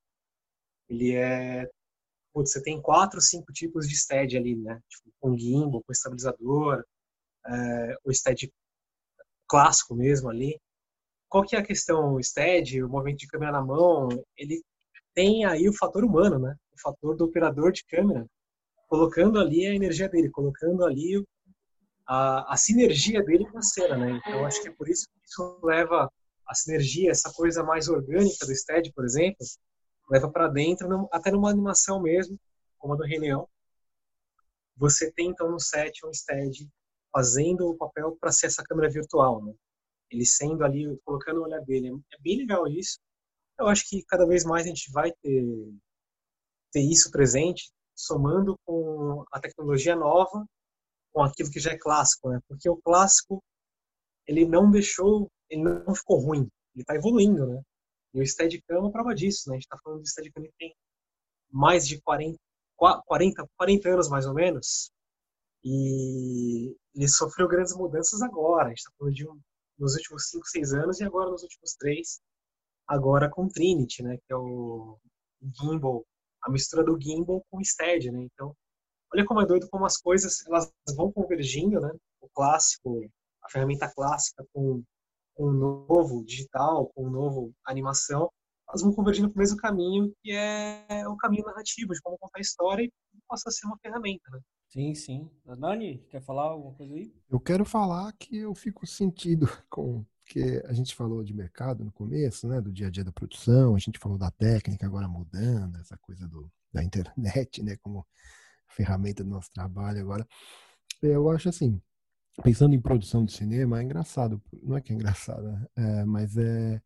ele é putz, você tem quatro, cinco tipos de stead ali, né? Tipo, com gimbal, com estabilizador, é, o stead clássico mesmo ali. Qual que é a questão? O stead, o movimento de câmera na mão, ele tem aí o fator humano, né? O fator do operador de câmera, colocando ali a energia dele, colocando ali a, a sinergia dele com a cena, né? Então, acho que é por isso que isso leva a sinergia, essa coisa mais orgânica do stead, por exemplo, leva para dentro, até numa animação mesmo, como a do Rei Leão. Você tem, então, no set um stead fazendo o papel para ser essa câmera virtual, né? Ele sendo ali, colocando o olhar dele. É bem legal isso. Eu acho que cada vez mais a gente vai ter, ter isso presente, somando com a tecnologia nova, com aquilo que já é clássico, né? Porque o clássico, ele não deixou, ele não ficou ruim, ele está evoluindo, né? E o Steadicam é prova disso, né? A gente está falando do Steadicam que tem mais de 40, 40, 40 anos mais ou menos, e ele sofreu grandes mudanças agora. A gente está falando de um, nos últimos 5, 6 anos e agora nos últimos 3, agora com Trinity, né, que é o gimbal, a mistura do gimbal com o stead, né? Então, olha como é doido como as coisas elas vão convergindo, né? O clássico, a ferramenta clássica com, com um novo digital, com um novo animação, elas vão convergindo para o mesmo caminho, que é o caminho narrativo, de como contar a história e possa ser uma ferramenta, né? Sim, sim. Nani, quer falar alguma coisa aí? Eu quero falar que eu fico sentido com porque a gente falou de mercado no começo, né, do dia a dia da produção, a gente falou da técnica agora mudando, essa coisa do, da internet, né, como ferramenta do nosso trabalho agora. Eu acho assim, pensando em produção de cinema, é engraçado, não é que é engraçado, né? é, mas é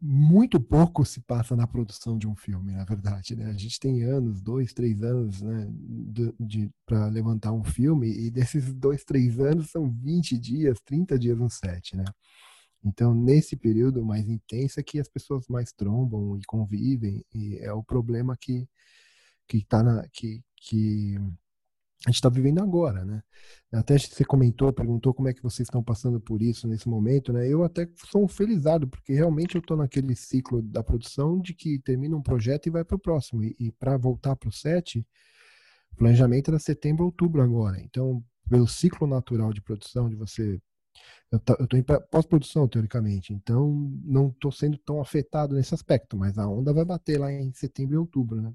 muito pouco se passa na produção de um filme, na verdade. Né? A gente tem anos, dois, três anos, né, para levantar um filme, e desses dois, três anos são 20 dias, 30 dias no set. Né? Então, nesse período mais intenso é que as pessoas mais trombam e convivem, e é o problema que, que, tá na, que, que a gente está vivendo agora, né? Até você comentou, perguntou como é que vocês estão passando por isso nesse momento, né? Eu até sou um felizado, porque realmente eu estou naquele ciclo da produção de que termina um projeto e vai para o próximo. E, e para voltar para o set, o planejamento era setembro, outubro agora. Então, pelo ciclo natural de produção, de você. Eu estou em pós-produção, teoricamente, então não estou sendo tão afetado nesse aspecto, mas a onda vai bater lá em setembro e outubro, né?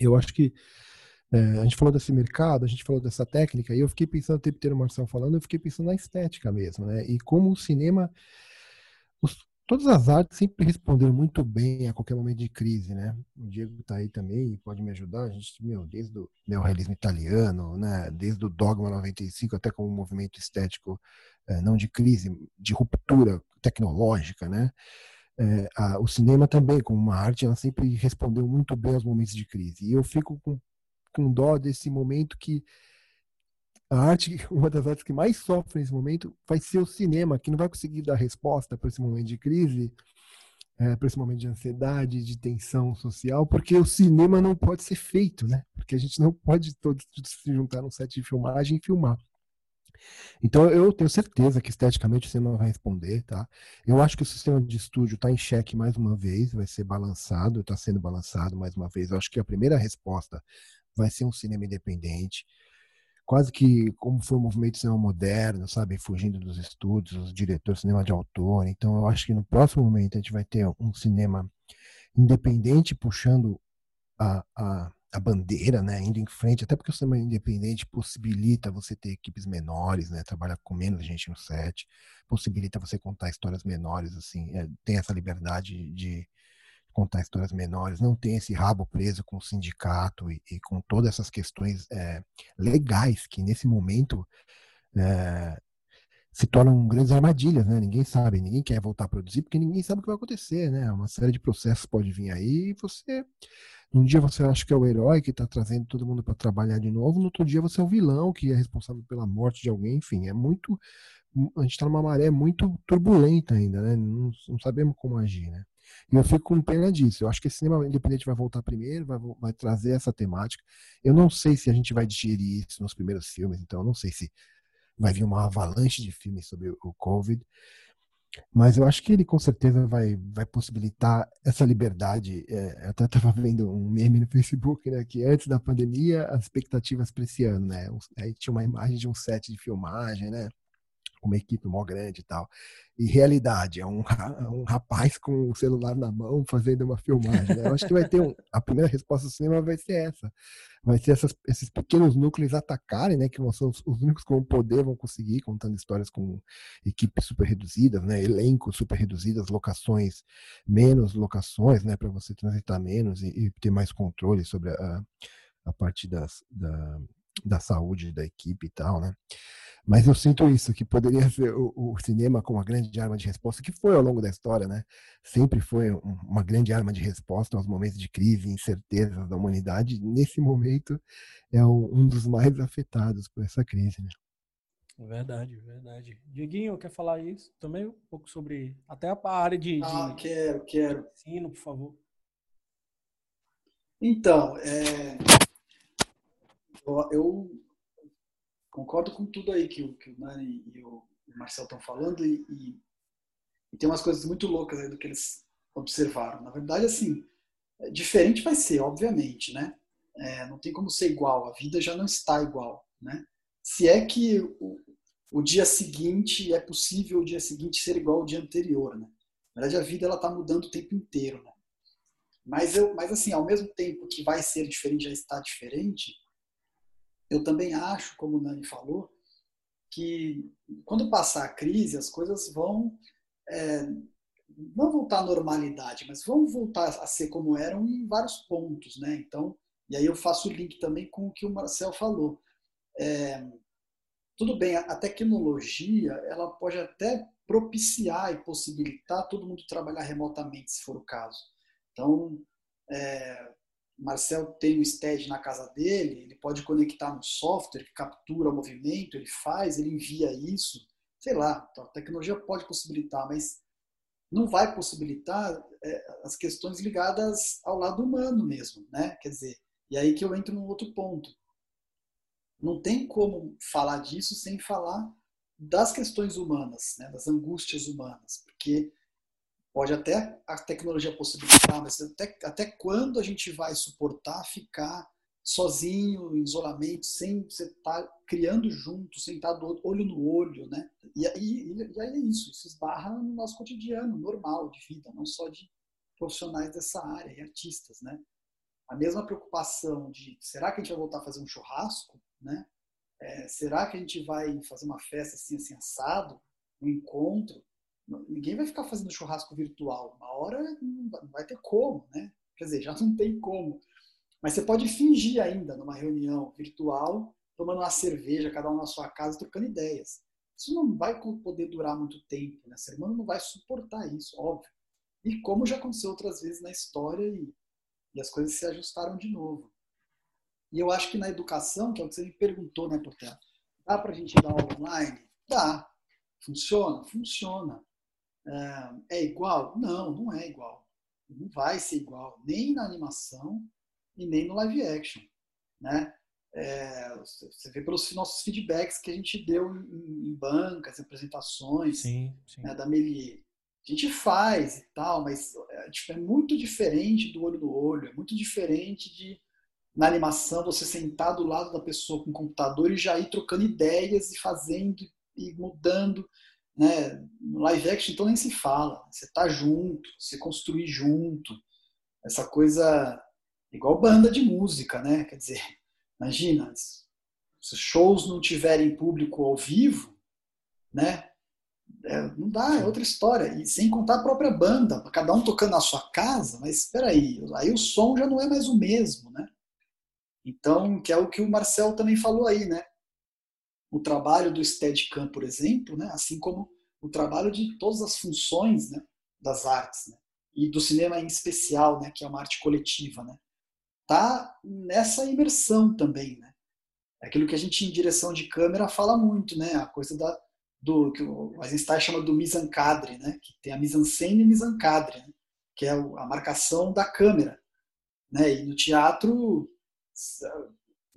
Eu acho que é, a gente falou desse mercado, a gente falou dessa técnica, e eu fiquei pensando, o tempo inteiro o falando, eu fiquei pensando na estética mesmo, né? E como o cinema, os, todas as artes sempre responderam muito bem a qualquer momento de crise, né? O Diego está aí também, pode me ajudar, a gente, meu, desde o neorrealismo italiano, né? Desde o Dogma 95 até como um movimento estético, é, não de crise, de ruptura tecnológica, né? É, o cinema também, como uma arte, ela sempre respondeu muito bem aos momentos de crise. E eu fico com com dó desse momento que a arte, uma das artes que mais sofre nesse momento, vai ser o cinema, que não vai conseguir dar resposta para esse momento de crise, é, para esse momento de ansiedade, de tensão social, porque o cinema não pode ser feito, né? Porque a gente não pode todos se juntar num set de filmagem e filmar. Então eu tenho certeza que esteticamente o cinema vai responder, tá? Eu acho que o sistema de estúdio está em xeque mais uma vez, vai ser balançado, está sendo balançado mais uma vez. Eu acho que a primeira resposta vai ser um cinema independente, quase que como foi o movimento cinema moderno, sabe, fugindo dos estúdios, os diretores de cinema de autor. Então eu acho que no próximo momento a gente vai ter um cinema independente puxando a, a, a bandeira, né, indo em frente, até porque o cinema independente possibilita você ter equipes menores, né, trabalhar com menos gente no set, possibilita você contar histórias menores, assim, é, tem essa liberdade de, contar histórias menores, não tem esse rabo preso com o sindicato e, e com todas essas questões é, legais que nesse momento é, se tornam grandes armadilhas, né? Ninguém sabe, ninguém quer voltar a produzir porque ninguém sabe o que vai acontecer, né? Uma série de processos pode vir aí e você, um dia você acha que é o herói que está trazendo todo mundo para trabalhar de novo, no outro dia você é o vilão que é responsável pela morte de alguém, enfim, é muito, a gente está numa maré muito turbulenta ainda, né? Não, não sabemos como agir, né? E eu fico com pena disso. Eu acho que esse cinema independente vai voltar primeiro, vai, vai trazer essa temática. Eu não sei se a gente vai digerir isso nos primeiros filmes, então eu não sei se vai vir uma avalanche de filmes sobre o Covid. Mas eu acho que ele com certeza vai, vai possibilitar essa liberdade. É, eu até estava vendo um meme no Facebook, né? Que antes da pandemia, as expectativas para esse ano, né? Aí tinha uma imagem de um set de filmagem, né? Uma equipe mó grande e tal. E realidade, é um, um rapaz com o celular na mão fazendo uma filmagem. Né? Eu acho que vai ter um. A primeira resposta do cinema vai ser essa. Vai ser essas, esses pequenos núcleos atacarem, né? Que ser os, os únicos com poder vão conseguir, contando histórias com equipes super reduzidas, né? Elencos super reduzidas, locações, menos locações, né? Para você transitar menos e, e, ter mais controle sobre a, a parte das, da, da saúde da equipe e tal, né? Mas eu sinto isso, que poderia ser o, o, cinema como uma grande arma de resposta, que foi ao longo da história, né? Sempre foi um, uma grande arma de resposta aos momentos de crise e incertezas da humanidade. Nesse momento, é o, um dos mais afetados por essa crise, né? Verdade, verdade. Dieguinho, quer falar isso também? Um pouco sobre até a área de. Ah, de... quero, quero. Ensino, por favor. Então, é... eu concordo com tudo aí que o, que o Nani e o, Marcel estão falando e, e, e, tem umas coisas muito loucas aí do que eles observaram. Na verdade, assim, é, diferente vai ser, obviamente, né? É, não tem como ser igual, a vida já não está igual, né? Se é que o, o dia seguinte, é possível o dia seguinte ser igual ao dia anterior, né? Na verdade, a vida ela está mudando o tempo inteiro, né? Mas, eu, mas assim, ao mesmo tempo que vai ser diferente, já está diferente, eu também acho, como o Nani falou, que quando passar a crise, as coisas vão é, não voltar à normalidade, mas vão voltar a ser como eram em vários pontos, né? Então, e aí eu faço o link também com o que o Marcel falou. É, tudo bem, a tecnologia ela pode até propiciar e possibilitar todo mundo trabalhar remotamente, se for o caso. Então, é, Marcel tem o STED na casa dele, ele pode conectar no software que captura o movimento, ele faz, ele envia isso, sei lá, a tecnologia pode possibilitar, mas não vai possibilitar é, as questões ligadas ao lado humano mesmo, né? Quer dizer, e aí que eu entro num outro ponto. Não tem como falar disso sem falar das questões humanas, né? das angústias humanas, porque pode até a tecnologia possibilitar, mas até, até quando a gente vai suportar ficar sozinho, em isolamento, sem você estar tá criando junto, sem estar tá olho no olho, né? E, e, e aí é isso, isso esbarra no nosso cotidiano normal de vida, não só de profissionais dessa área e artistas, né? A mesma preocupação de será que a gente vai voltar a fazer um churrasco, né? É, será que a gente vai fazer uma festa assim, assim assado, um encontro? Ninguém vai ficar fazendo churrasco virtual. Uma hora não vai ter como, né? Quer dizer, já não tem como. Mas você pode fingir ainda numa reunião virtual, tomando uma cerveja, cada um na sua casa, trocando ideias. Isso não vai poder durar muito tempo, né? O ser humano não vai suportar isso, óbvio. E como já aconteceu outras vezes na história e, e as coisas se ajustaram de novo. E eu acho que na educação, que é o que você me perguntou, né, Portela? Dá para a gente dar online? Dá. Funciona? Funciona. É, é igual? Não, não é igual. Não vai ser igual, nem na animação, e nem no live action. Né? É, você vê pelos nossos feedbacks que a gente deu em, em bancas, em apresentações sim, sim. Né, da Melier. A gente faz e tal, mas é, tipo, é muito diferente do olho no olho, é muito diferente de na animação você sentar do lado da pessoa com o computador e já ir trocando ideias e fazendo e mudando. Né? No live action, então nem se fala. Você tá junto, você construir junto. Essa coisa igual banda de música, né? Quer dizer, imagina, se os shows não tiverem público ao vivo, né? É, não dá, é outra história. E sem contar a própria banda, cada um tocando na sua casa, mas espera aí, aí o som já não é mais o mesmo, né? Então, que é o que o Marcel também falou aí, né? O trabalho do Steadicam, por exemplo, né? assim como o trabalho de todas as funções né? das artes, né? e do cinema em especial, né? que é uma arte coletiva, né? tá nessa imersão também, né? É aquilo que a gente em direção de câmera fala muito, né? A coisa da do que o Eisenstein chama do mise-en-cadre, né? Que tem a mise-en-scène e mise-en-cadre, né? que é a marcação da câmera, né? E no teatro,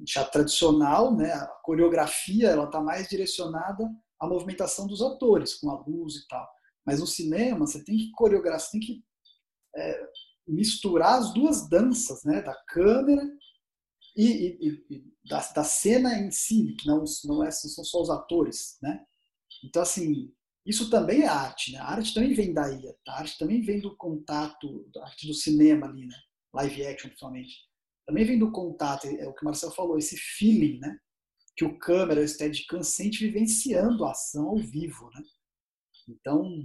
teatro tradicional, né? A coreografia ela está mais direcionada à movimentação dos atores com a luz e tal. Mas no cinema você tem que coreografar, você tem que é, misturar as duas danças, né, da câmera e, e, e da, da, cena em si, que não, não, é, são só os atores, né? Então, assim, isso também é arte, né? A arte também vem daí, a arte também vem do contato, da arte do cinema ali, né? Live action, principalmente. Também vem do contato, é o que o Marcelo falou, esse feeling, né? Que o câmera, o Steadicam sente vivenciando a ação ao vivo, né? Então,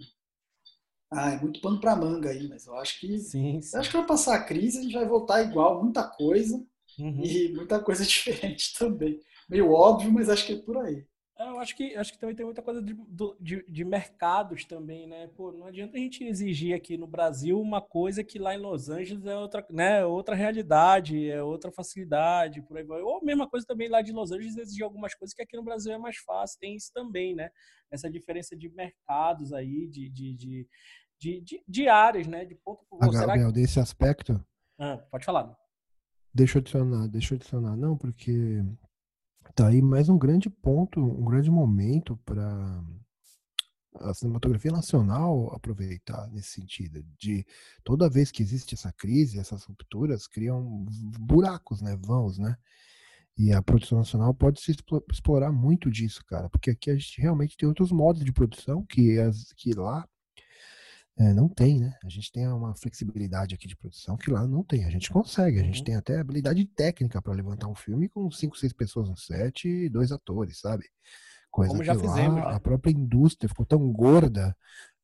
ah, é muito pano para manga aí, mas eu acho que sim, sim. acho que vai passar a crise, a gente vai voltar igual, muita coisa uhum. e muita coisa diferente também. Meio óbvio, mas acho que é por aí. É, eu acho que acho que também tem muita coisa de, de, de, mercados também, né? Pô, não adianta a gente exigir aqui no Brasil uma coisa que lá em Los Angeles é outra, né? Outra realidade, é outra facilidade, por aí vai. Ou a mesma coisa também lá de Los Angeles exigir algumas coisas que aqui no Brasil é mais fácil. Tem isso também, né? Essa diferença de mercados aí, de, de, de de, de, de áreas, né? De ponto por ah, Gabriel, que... desse aspecto. Ah, pode falar. Deixa eu adicionar, deixa eu adicionar. Não, porque tá aí mais um grande ponto, um grande momento para a cinematografia nacional aproveitar nesse sentido de toda vez que existe essa crise, essas rupturas criam buracos, né, vãos, né? E a produção nacional pode se explorar muito disso, cara, porque aqui a gente realmente tem outros modos de produção que, as, que lá é, não tem, né? A gente tem uma flexibilidade aqui de produção que lá não tem. A gente consegue, a gente uhum. tem até habilidade técnica para levantar um filme com cinco, seis pessoas no set e dois atores, sabe? Coisa Como já que fizemos, lá, né? a própria indústria ficou tão gorda.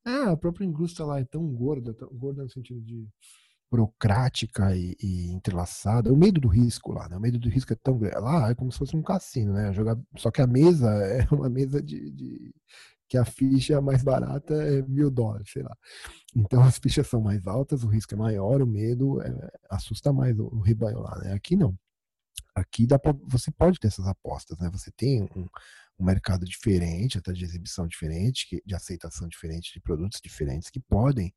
Ah, a própria indústria lá é tão gorda, tão gorda no sentido de burocrática e, e, entrelaçada. O medo do risco lá, né? O medo do risco é tão grande. Lá é como se fosse um cassino, né? Jogar... Só que a mesa é uma mesa de, de, que a ficha mais barata é mil dólares, sei lá. Então as fichas são mais altas, o risco é maior, o medo é, assusta mais o, o rebanho lá, né? Aqui não. Aqui dá pra, você pode ter essas apostas, né? Você tem um, um mercado diferente, até de exibição diferente, que, de aceitação diferente de produtos diferentes que podem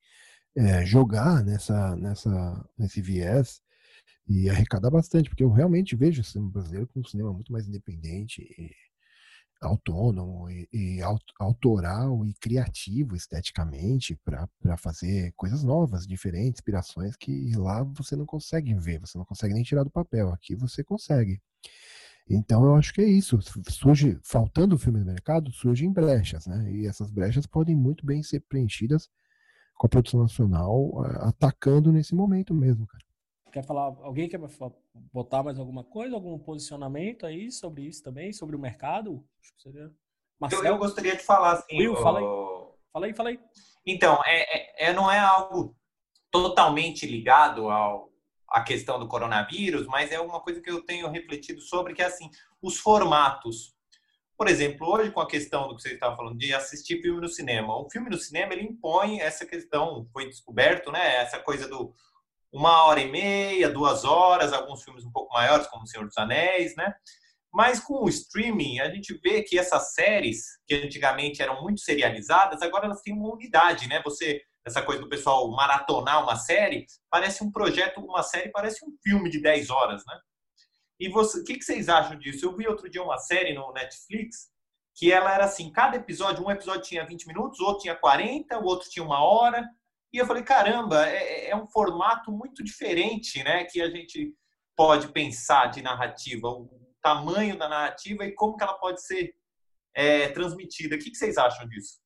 é, jogar nessa, nessa, nesse viés e arrecadar bastante, porque eu realmente vejo o cinema brasileiro como um cinema muito mais independente e autônomo e, e autoral e criativo esteticamente para fazer coisas novas, diferentes, inspirações que lá você não consegue ver, você não consegue nem tirar do papel. Aqui você consegue. Então eu acho que é isso. Surge, faltando o filme no mercado, surgem brechas, né? E essas brechas podem muito bem ser preenchidas com a produção nacional atacando nesse momento mesmo, cara. Quer falar, alguém quer botar mais alguma coisa, algum posicionamento aí sobre isso também, sobre o mercado? Acho que seria... Marcelo? Eu, eu gostaria de falar assim. Will, o... fala aí. Fala aí, fala aí. Então, é, é, é, não é algo totalmente ligado ao, à questão do coronavírus, mas é uma coisa que eu tenho refletido sobre, que é assim, os formatos. Por exemplo, hoje com a questão do que você estava falando de assistir filme no cinema. Um filme no cinema, ele impõe essa questão, foi descoberto, né? Essa coisa do uma hora e meia, duas horas, alguns filmes um pouco maiores, como O Senhor dos Anéis, né? Mas com o streaming, a gente vê que essas séries, que antigamente eram muito serializadas, agora elas têm uma unidade, né? Você, essa coisa do pessoal maratonar uma série, parece um projeto, uma série parece um filme de 10 horas, né? E você, o que, que vocês acham disso? Eu vi outro dia uma série no Netflix que ela era assim, cada episódio, um episódio tinha 20 minutos, outro tinha 40, o outro tinha uma hora, e eu falei, caramba, é, é, é, um formato muito diferente, né? Que a gente pode pensar de narrativa, o tamanho da narrativa e como que ela pode ser é, transmitida. O que, que, vocês acham disso?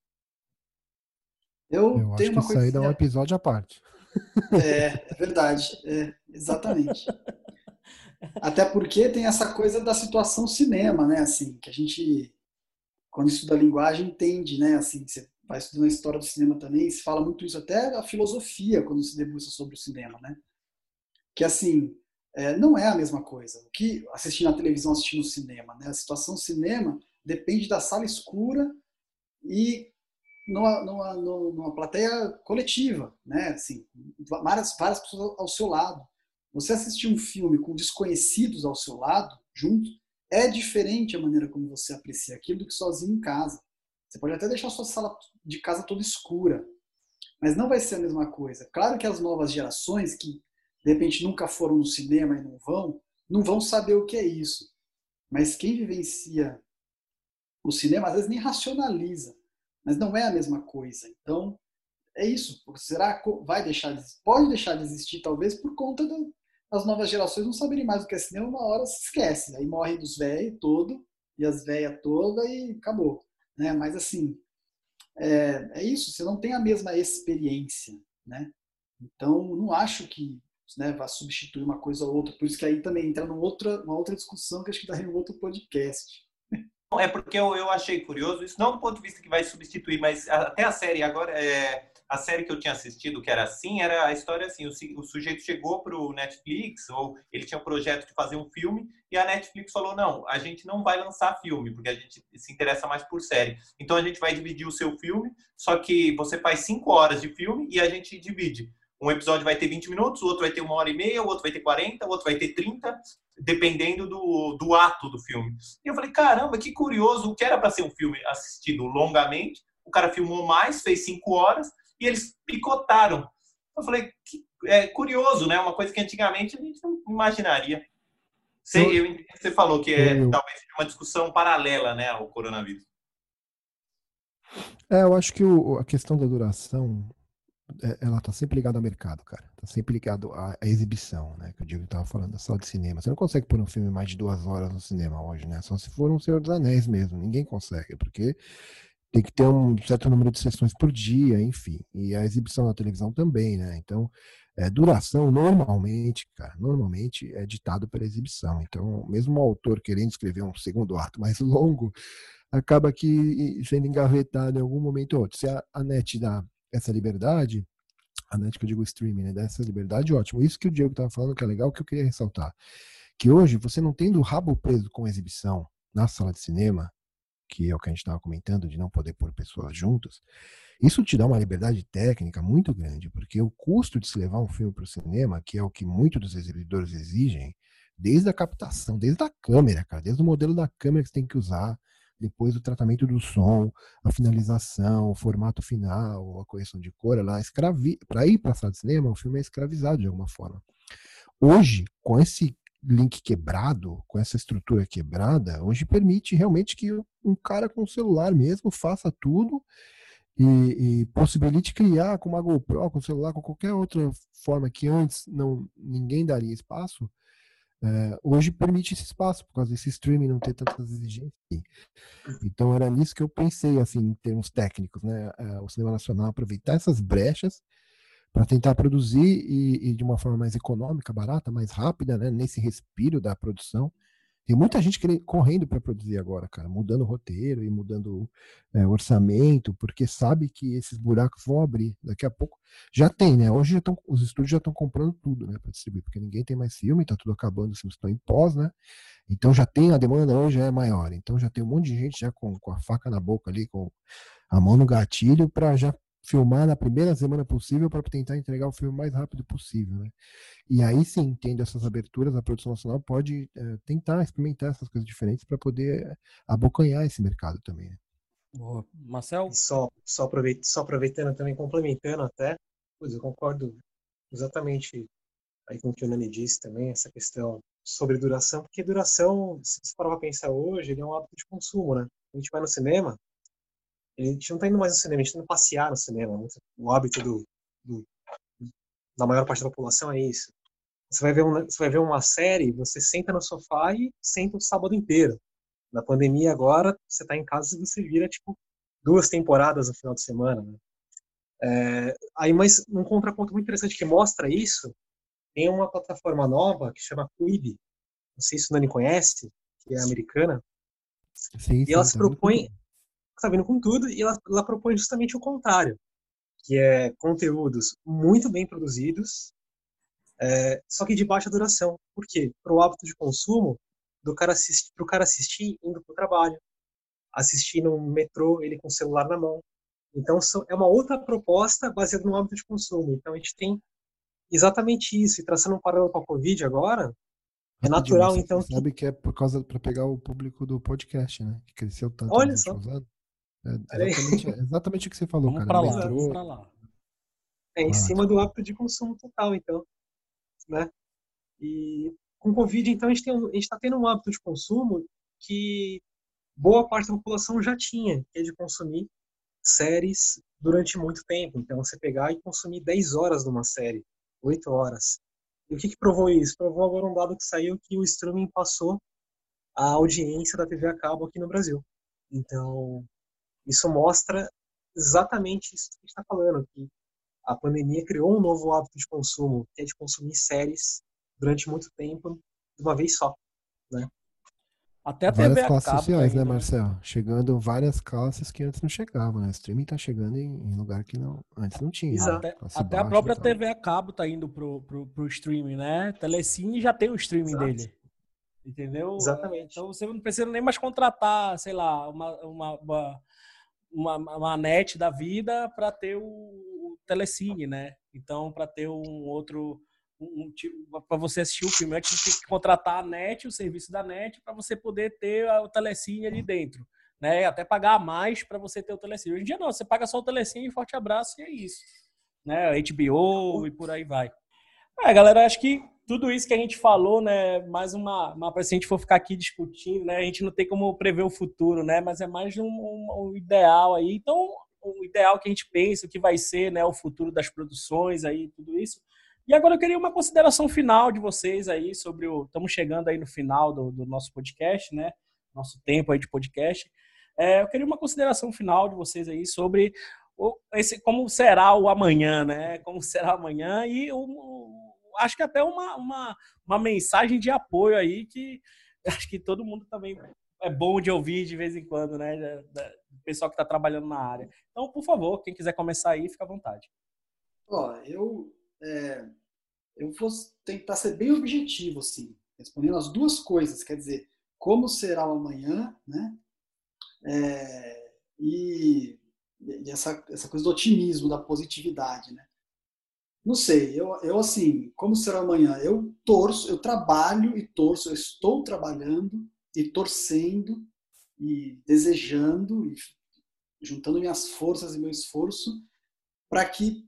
Eu, eu acho que isso aí dá um episódio à parte. É, é verdade. É, exatamente. Até porque tem essa coisa da situação cinema, né? Assim, que a gente, quando estuda linguagem, entende, né? Assim, você vai estudando a história do cinema também, se fala muito isso, até a filosofia, quando se debruça sobre o cinema, né? Que, assim, é, não é a mesma coisa. O que assistir na televisão, assistir no cinema, né? A situação cinema depende da sala escura e numa, numa, numa plateia coletiva, né? Assim, várias, várias pessoas ao seu lado. Você assistir um filme com desconhecidos ao seu lado, junto, é diferente a maneira como você aprecia aquilo do que sozinho em casa. Você pode até deixar a sua sala de casa toda escura, mas não vai ser a mesma coisa. Claro que as novas gerações que de repente nunca foram no cinema e não vão, não vão saber o que é isso. Mas quem vivencia o cinema às vezes nem racionaliza, mas não é a mesma coisa. Então, é isso. Será que vai deixar de, pode deixar de existir talvez por conta das novas gerações não saberem mais o que é cinema, uma hora se esquece, aí morre dos velhos todo e as velhas toda e acabou né? Mas assim, é, é isso, você não tem a mesma experiência, né? Então, não acho que né, vá substituir uma coisa ou outra, por isso que aí também entra numa outra, uma outra discussão que acho que daria um outro podcast. É porque eu, eu achei curioso, isso não do ponto de vista que vai substituir, mas até a série agora, é, a série que eu tinha assistido, que era assim, era a história assim: o, o sujeito chegou para o Netflix, ou ele tinha um projeto de fazer um filme, e a Netflix falou: não, a gente não vai lançar filme, porque a gente se interessa mais por série. Então a gente vai dividir o seu filme, só que você faz cinco horas de filme e a gente divide. Um episódio vai ter 20 minutos, o outro vai ter uma hora e meia, o outro vai ter 40, o outro vai ter 30, dependendo do, do ato do filme. E eu falei, caramba, que curioso, o que era para ser um filme assistido longamente, o cara filmou mais, fez cinco horas, e eles picotaram. Eu falei, que, é curioso, né? Uma coisa que antigamente a gente não imaginaria. Você, eu, você falou que é eu, talvez uma discussão paralela né, ao coronavírus. É, eu acho que o, a questão da duração é, ela tá sempre ligada ao mercado, cara. Tá sempre ligado à, à exibição, né? Que o Diego tava falando, da sala de cinema. Você não consegue pôr um filme mais de duas horas no cinema hoje, né? Só se for um Senhor dos Anéis mesmo. Ninguém consegue, porque tem que ter um certo número de sessões por dia, enfim. E a exibição na televisão também, né? Então, é, duração normalmente, cara, normalmente é ditado pela exibição. Então, mesmo o autor querendo escrever um segundo ato mais longo, acaba que sendo engavetado em algum momento ou outro. Se a, a net dá essa liberdade, a net que eu digo streaming, né, dá essa liberdade, ótimo. Isso que o Diego estava falando que é legal, que eu queria ressaltar. Que hoje, você não tendo o rabo preso com exibição na sala de cinema, que é o que a gente estava comentando, de não poder pôr pessoas juntas, isso te dá uma liberdade técnica muito grande, porque o custo de se levar um filme para o cinema, que é o que muitos dos exibidores exigem, desde a captação, desde a câmera, cara, desde o modelo da câmera que você tem que usar, depois o tratamento do som, a finalização, o formato final, a correção de cor, ela escravi... para ir para a sala de cinema, o filme é escravizado de alguma forma. Hoje, com esse link quebrado, com essa estrutura quebrada, hoje permite realmente que um cara com celular mesmo faça tudo e, e, possibilite criar com uma GoPro, com celular, com qualquer outra forma que antes não ninguém daria espaço, é, hoje permite esse espaço, por causa desse streaming não ter tantas exigências. Então era nisso que eu pensei, assim, em termos técnicos, né? É, o cinema nacional aproveitar essas brechas para tentar produzir e, e, de uma forma mais econômica, barata, mais rápida, né? Nesse respiro da produção tem muita gente correndo para produzir agora, cara, mudando o roteiro e mudando é, orçamento, porque sabe que esses buracos vão abrir. Daqui a pouco já tem, né? Hoje já tão, os estúdios já estão comprando tudo, né, para distribuir, porque ninguém tem mais filme, tá tudo acabando, os filmes estão em pós, né? Então já tem a demanda hoje é maior. Então já tem um monte de gente já com, com a faca na boca ali, com a mão no gatilho para já filmar na primeira semana possível para tentar entregar o filme o mais rápido possível, né? E aí sim, tendo essas aberturas, a produção nacional pode é, tentar experimentar essas coisas diferentes para poder abocanhar esse mercado também. Né? Boa. Marcel? só, só, aproveitando, só aproveitando também, complementando até, pois eu concordo exatamente aí com o que o Nani disse também, essa questão sobre duração, porque duração, se você parar para pensar hoje, ele é um hábito de consumo, né? A gente vai no cinema, a gente não está indo mais no cinema, a gente está indo passear no cinema. O hábito do, do, da maior parte da população é isso. Você vai, ver uma, você vai ver uma série, você senta no sofá e senta o sábado inteiro. Na pandemia agora, você está em casa e você vira, tipo, duas temporadas no final de semana, né? É, aí, mas um contraponto muito interessante que mostra isso, tem uma plataforma nova que chama Quibi. Não sei se o Nani conhece, que é americana. Sim, e ela se tá propõe, está vindo com tudo e ela, ela propõe justamente o contrário, que é conteúdos muito bem produzidos, é, só que de baixa duração. Por quê? Para o hábito de consumo do cara assistir, pro cara assistir indo para o trabalho, assistir no metrô, ele com o celular na mão. Então, é uma outra proposta baseada no hábito de consumo. Então, a gente tem exatamente isso. E traçando um paralelo com a Covid agora, é natural, então. Você sabe que é por causa para pegar o público do podcast, né? Que cresceu tanto. Olha só. Usado. É exatamente, exatamente o que você falou, vamos cara. Pra lá, vamos pra lá. É em ah. cima do hábito de consumo total, então. Né? E com o Covid, então, a gente está tendo um hábito de consumo que boa parte da população já tinha, que é de consumir séries durante muito tempo. Então, você pegar e consumir 10 horas de uma série, 8 horas. E o que, que provou isso? Provou agora um dado que saiu que o streaming passou a audiência da TV a cabo aqui no Brasil. Então, isso mostra exatamente isso que a gente está falando, que a pandemia criou um novo hábito de consumo, que é de consumir séries durante muito tempo, de uma vez só, né? Até a várias TV classes sociais, né, né, Marcel? Chegando várias classes que antes não chegavam, né? O streaming tá chegando em, em lugar que não, antes não tinha. Né? Até, até a própria TV a cabo tá indo pro, pro, pro streaming, né? Telecine já tem o streaming Exato. dele. Entendeu? Exatamente. Então você não precisa nem mais contratar, sei lá, uma, uma, uma uma, uma net da vida para ter o, o telecine, né? Então, para ter um outro um, tipo, para você assistir o filme, antes tem que contratar a net, o serviço da net, para você poder ter o telecine ali dentro, né? Até pagar mais para você ter o telecine. Hoje em dia não, você paga só o telecine, forte abraço e é isso, né? HBO e por aí vai. É, galera, acho que tudo isso que a gente falou, né, mais uma, uma se a gente for ficar aqui discutindo, né, a gente não tem como prever o futuro, né, mas é mais um, um, um ideal aí. Então, o ideal que a gente pensa, o que vai ser né, o futuro das produções aí, tudo isso. E agora eu queria uma consideração final de vocês aí sobre o. Estamos chegando aí no final do, do nosso podcast, né? Nosso tempo aí de podcast. É, eu queria uma consideração final de vocês aí sobre o, esse, como será o amanhã, né? Como será amanhã e o, acho que até uma, uma, uma mensagem de apoio aí que acho que todo mundo também é bom de ouvir de vez em quando, né? Do pessoal que está trabalhando na área. Então, por favor, quem quiser começar aí, fica à vontade. Ó, eu, é, eu vou tentar ser bem objetivo, assim, respondendo as duas coisas, quer dizer, como será o amanhã, né? É, e, e essa, essa coisa do otimismo, da positividade, né? Não sei, eu, eu assim, como será amanhã? Eu torço, eu trabalho e torço, eu estou trabalhando e torcendo e desejando e juntando minhas forças e meu esforço para que,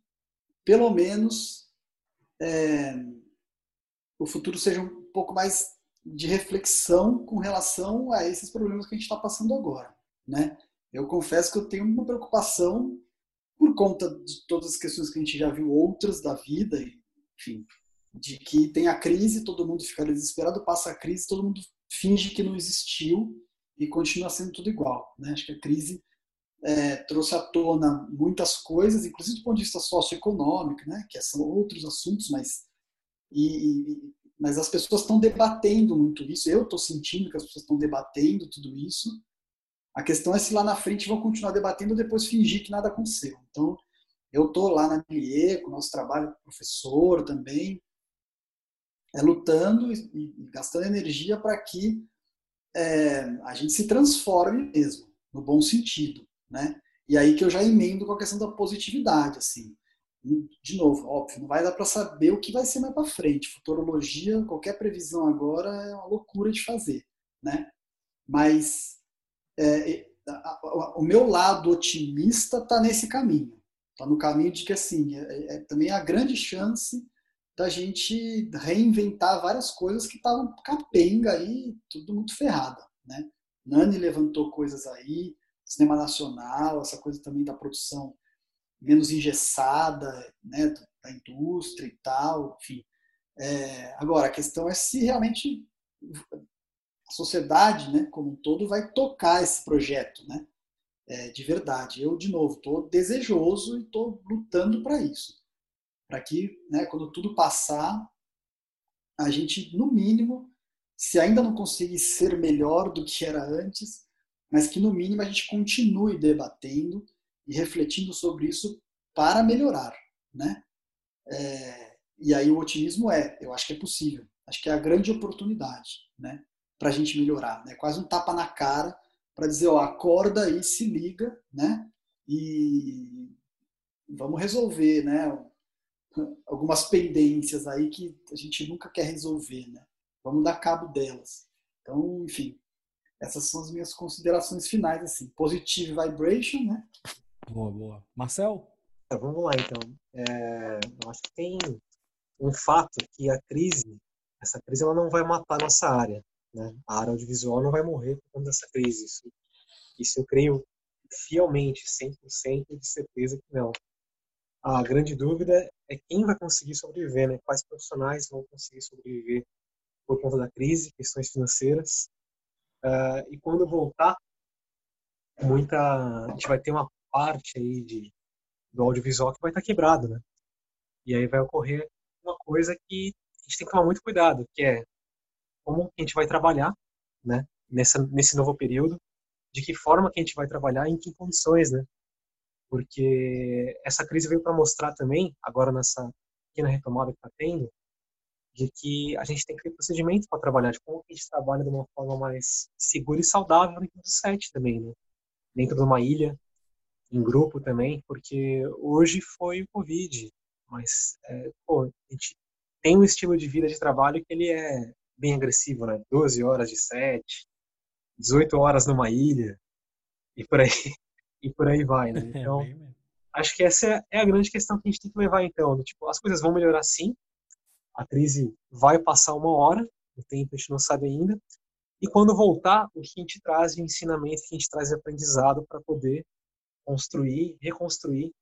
pelo menos, é, o futuro seja um pouco mais de reflexão com relação a esses problemas que a gente está passando agora, né? Eu confesso que eu tenho uma preocupação por conta de todas as questões que a gente já viu outras da vida, enfim, de que tem a crise, todo mundo fica desesperado, passa a crise, todo mundo finge que não existiu e continua sendo tudo igual. Né? Acho que a crise é, trouxe à tona muitas coisas, inclusive do ponto de vista socioeconômico, né? que são outros assuntos, mas, e, e, mas as pessoas estão debatendo muito isso. Eu estou sentindo que as pessoas estão debatendo tudo isso. A questão é se lá na frente vão continuar debatendo ou depois fingir que nada aconteceu. Então, eu estou lá na MIE, com o nosso trabalho professor também, é, lutando e, e, gastando energia para que é, a gente se transforme mesmo, no bom sentido, né? E aí que eu já emendo com a questão da positividade, assim. De novo, óbvio, não vai dar para saber o que vai ser mais para frente. Futurologia, qualquer previsão agora é uma loucura de fazer, né? Mas é, o meu lado otimista está nesse caminho. Está no caminho de que, assim, é, é também a grande chance da gente reinventar várias coisas que estavam capenga aí, tudo muito ferrada, né? Nani levantou coisas aí, cinema nacional, essa coisa também da produção menos engessada, né, da indústria e tal, enfim. É, agora, a questão é se realmente a sociedade, né, como um todo, vai tocar esse projeto, né, é, de verdade. Eu, de novo, estou desejoso e estou lutando para isso para que, né, quando tudo passar, a gente, no mínimo, se ainda não conseguir ser melhor do que era antes, mas que no mínimo a gente continue debatendo e refletindo sobre isso para melhorar, né? É, e aí o otimismo é, eu acho que é possível, acho que é a grande oportunidade, né, para a gente melhorar, né? Quase um tapa na cara para dizer, ó, acorda e se liga, né? E vamos resolver, né? algumas pendências aí que a gente nunca quer resolver, né? Vamos dar cabo delas. Então, enfim, essas são as minhas considerações finais, assim. Positive vibration, né? Boa, boa. Marcel? É, vamos lá, então. É, eu acho que tem um fato que a crise, essa crise ela não vai matar a nossa área, né? A área audiovisual não vai morrer por conta dessa crise. Isso, isso eu creio fielmente, 100% de certeza que não. A grande dúvida é quem vai conseguir sobreviver, né? Quais profissionais vão conseguir sobreviver por conta da crise, questões financeiras. Uh, e quando voltar, muita a gente vai ter uma parte aí de do audiovisual que vai estar quebrado, né? E aí vai ocorrer uma coisa que a gente tem que tomar muito cuidado, que é como a gente vai trabalhar, né? Nessa nesse novo período, de que forma que a gente vai trabalhar, em que condições, né? porque essa crise veio para mostrar também, agora nessa pequena retomada que está tendo, de que a gente tem que ter procedimentos para trabalhar, de como a gente trabalha de uma forma mais segura e saudável dentro do set também, né? Dentro de uma ilha, em grupo também, porque hoje foi o Covid, mas é, pô, a gente tem um estilo de vida de trabalho que ele é bem agressivo, né? 12 horas de set, 18 horas numa ilha, e por aí e por aí vai, né? É, então, é acho que essa é a grande questão que a gente tem que levar, então. Né? Tipo, as coisas vão melhorar sim, a crise vai passar uma hora, o tempo a gente não sabe ainda, e quando voltar, o que a gente traz de ensinamento, o que a gente traz de aprendizado para poder construir, reconstruir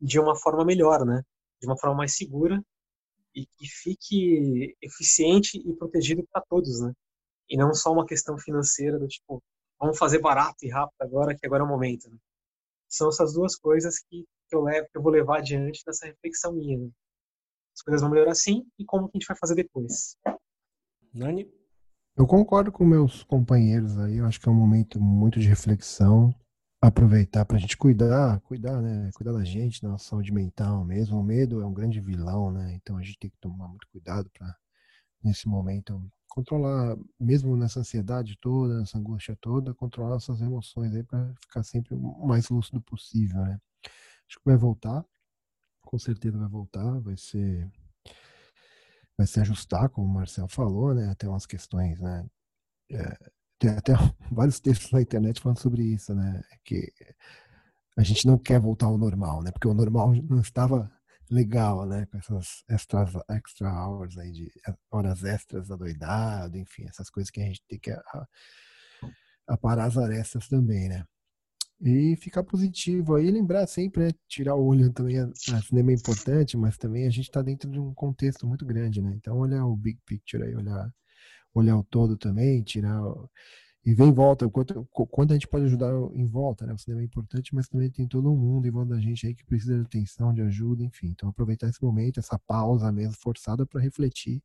de uma forma melhor, né? De uma forma mais segura e que fique eficiente e protegido para todos, né? E não só uma questão financeira do tipo, vamos fazer barato e rápido agora, que agora é o momento. Né? São essas duas coisas que, que eu levo, que eu vou levar adiante nessa reflexão minha. Né? As coisas vão melhorar sim e como que a gente vai fazer depois. Nani? Eu concordo com meus companheiros aí, eu acho que é um momento muito de reflexão, aproveitar para a gente cuidar, cuidar, né? Cuidar da gente, da nossa saúde mental mesmo. O medo é um grande vilão, né? Então a gente tem que tomar muito cuidado para nesse momento controlar, mesmo nessa ansiedade toda, nessa angústia toda, controlar nossas emoções aí para ficar sempre o mais lúcido possível, né? Acho que vai voltar, com certeza vai voltar, vai ser vai se ajustar, como o Marcel falou, né? Até umas questões, né? É, tem até vários textos na internet falando sobre isso, né? Que a gente não quer voltar ao normal, né? Porque o normal não estava legal, né? Com essas extras, extra hours aí de horas extras adoidado, enfim, essas coisas que a gente tem que aparar as arestas também, né? E ficar positivo aí, lembrar sempre, né? Tirar o olho também, a, cinema é importante, mas também a gente está dentro de um contexto muito grande, né? Então olhar o big picture aí, olhar olhar o todo também, tirar e vem em volta, quanto, quanto a gente pode ajudar em volta, né? O cinema é importante, mas também tem todo um mundo em volta da gente aí que precisa de atenção, de ajuda, enfim. Então aproveitar esse momento, essa pausa mesmo forçada para refletir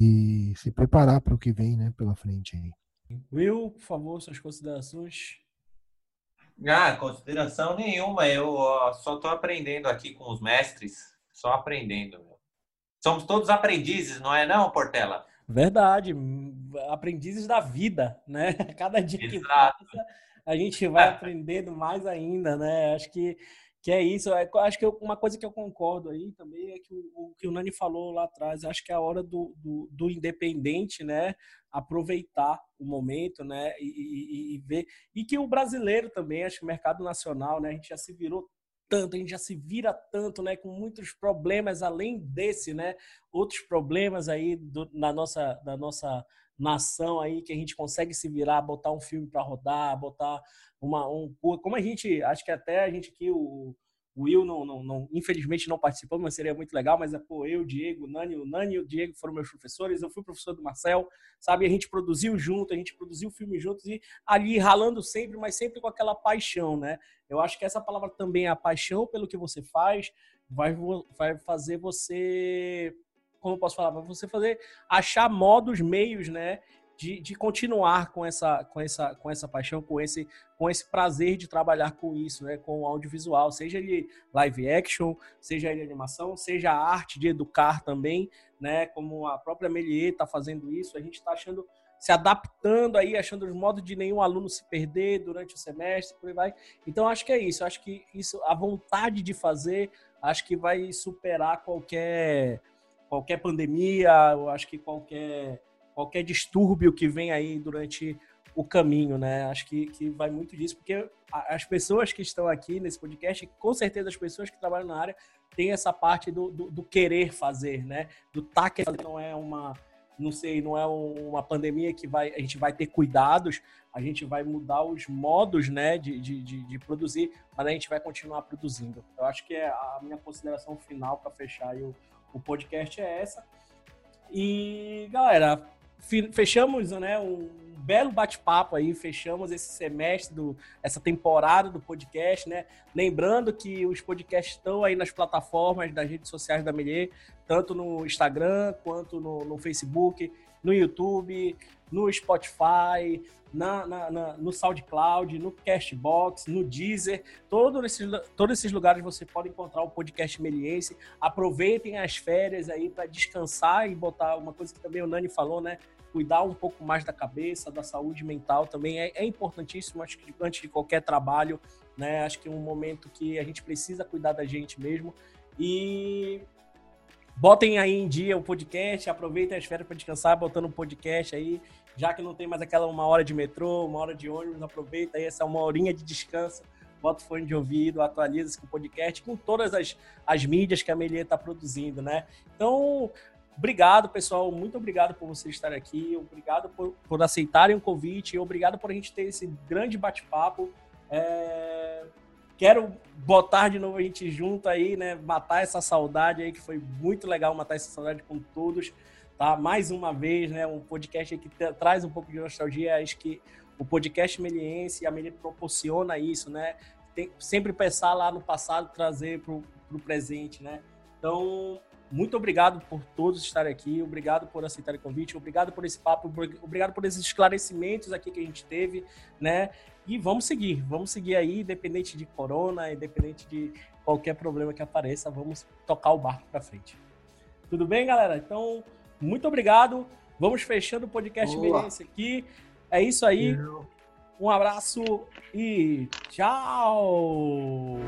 e se preparar para o que vem, né, pela frente aí. Will, por favor, suas considerações. Ah, consideração nenhuma. Eu ó, só estou aprendendo aqui com os mestres, só aprendendo. Somos todos aprendizes, não é não, Portela? Verdade, aprendizes da vida, né? Cada dia Exato. que passa, a gente vai aprendendo mais ainda, né? Acho que, que é isso. É, acho que eu, uma coisa que eu concordo aí também é que o, o, que o Nani falou lá atrás, acho que é a hora do, do, do independente, né? Aproveitar o momento, né? E, e, e, ver. E que o brasileiro também, acho que o mercado nacional, né? A gente já se virou tanto, a gente já se vira tanto, né, com muitos problemas além desse, né, outros problemas aí do, na nossa na nossa nação aí que a gente consegue se virar, botar um filme para rodar, botar uma um como a gente, acho que até a gente aqui o o Will, não, não, não, infelizmente, não participou, mas seria muito legal. Mas é, pô, eu, Diego, o Nani, o Nani e o Diego foram meus professores. Eu fui professor do Marcel, sabe? A gente produziu junto, a gente produziu filme juntos e ali ralando sempre, mas sempre com aquela paixão, né? Eu acho que essa palavra também a paixão pelo que você faz, vai, vai fazer você. Como eu posso falar? Vai você fazer achar modos, meios, né? De, de continuar com essa, com, essa, com essa paixão, com esse, com esse prazer de trabalhar com isso, né? com o audiovisual, seja ele live action, seja ele animação, seja a arte de educar também, né? como a própria Melier está fazendo isso, a gente está achando se adaptando aí, achando os modos de nenhum aluno se perder durante o semestre, por aí vai. Então acho que é isso, acho que isso, a vontade de fazer, acho que vai superar qualquer qualquer pandemia, eu acho que qualquer qualquer distúrbio que vem aí durante o caminho, né? Acho que, que vai muito disso, porque as pessoas que estão aqui nesse podcast, com certeza as pessoas que trabalham na área, têm essa parte do, do, do querer fazer, né? Do tá querendo, não é uma, não sei, não é uma pandemia que vai, a gente vai ter cuidados, a gente vai mudar os modos, né, de, de, de, produzir, mas a gente vai continuar produzindo. Eu acho que é a minha consideração final para fechar o, o podcast é essa. E, galera, fechamos né, um belo bate-papo aí, fechamos esse semestre, do, essa temporada do podcast, né? Lembrando que os podcasts estão aí nas plataformas das redes sociais da Melier, tanto no Instagram quanto no, no Facebook, no YouTube, no Spotify, na, na, na, no SoundCloud, no Castbox, no Deezer, todos esses, todos esses lugares você pode encontrar o podcast Meliense. Aproveitem as férias aí para descansar e botar uma coisa que também o Nani falou, né? Cuidar um pouco mais da cabeça, da saúde mental também é, é importantíssimo, acho que antes de qualquer trabalho, né? Acho que é um momento que a gente precisa cuidar da gente mesmo. E botem aí em dia o podcast, aproveitem as férias para descansar, botando um podcast aí. Já que não tem mais aquela uma hora de metrô, uma hora de ônibus, aproveita aí essa uma horinha de descanso, bota o fone de ouvido, atualiza-se com o podcast, com todas as, as mídias que a Melier está produzindo, né? Então, obrigado, pessoal, muito obrigado por vocês estarem aqui, obrigado por, por aceitarem o convite, obrigado por a gente ter esse grande bate-papo, É... Quero botar de novo a gente junto aí, né? Matar essa saudade aí, que foi muito legal matar essa saudade com todos, tá? Mais uma vez, né? Um podcast que traz um pouco de nostalgia. Acho que o podcast meliense, a Meli proporciona isso, né? Tem, sempre pensar lá no passado, trazer para o presente, né? Então, muito obrigado por todos estarem aqui, obrigado por aceitar o convite, obrigado por esse papo, obrigado por esses esclarecimentos aqui que a gente teve, né? E vamos seguir, vamos seguir aí, independente de corona, independente de qualquer problema que apareça, vamos tocar o barco para frente. Tudo bem, galera? Então, muito obrigado. Vamos fechando o podcast Beleza aqui. É isso aí. Um abraço e tchau!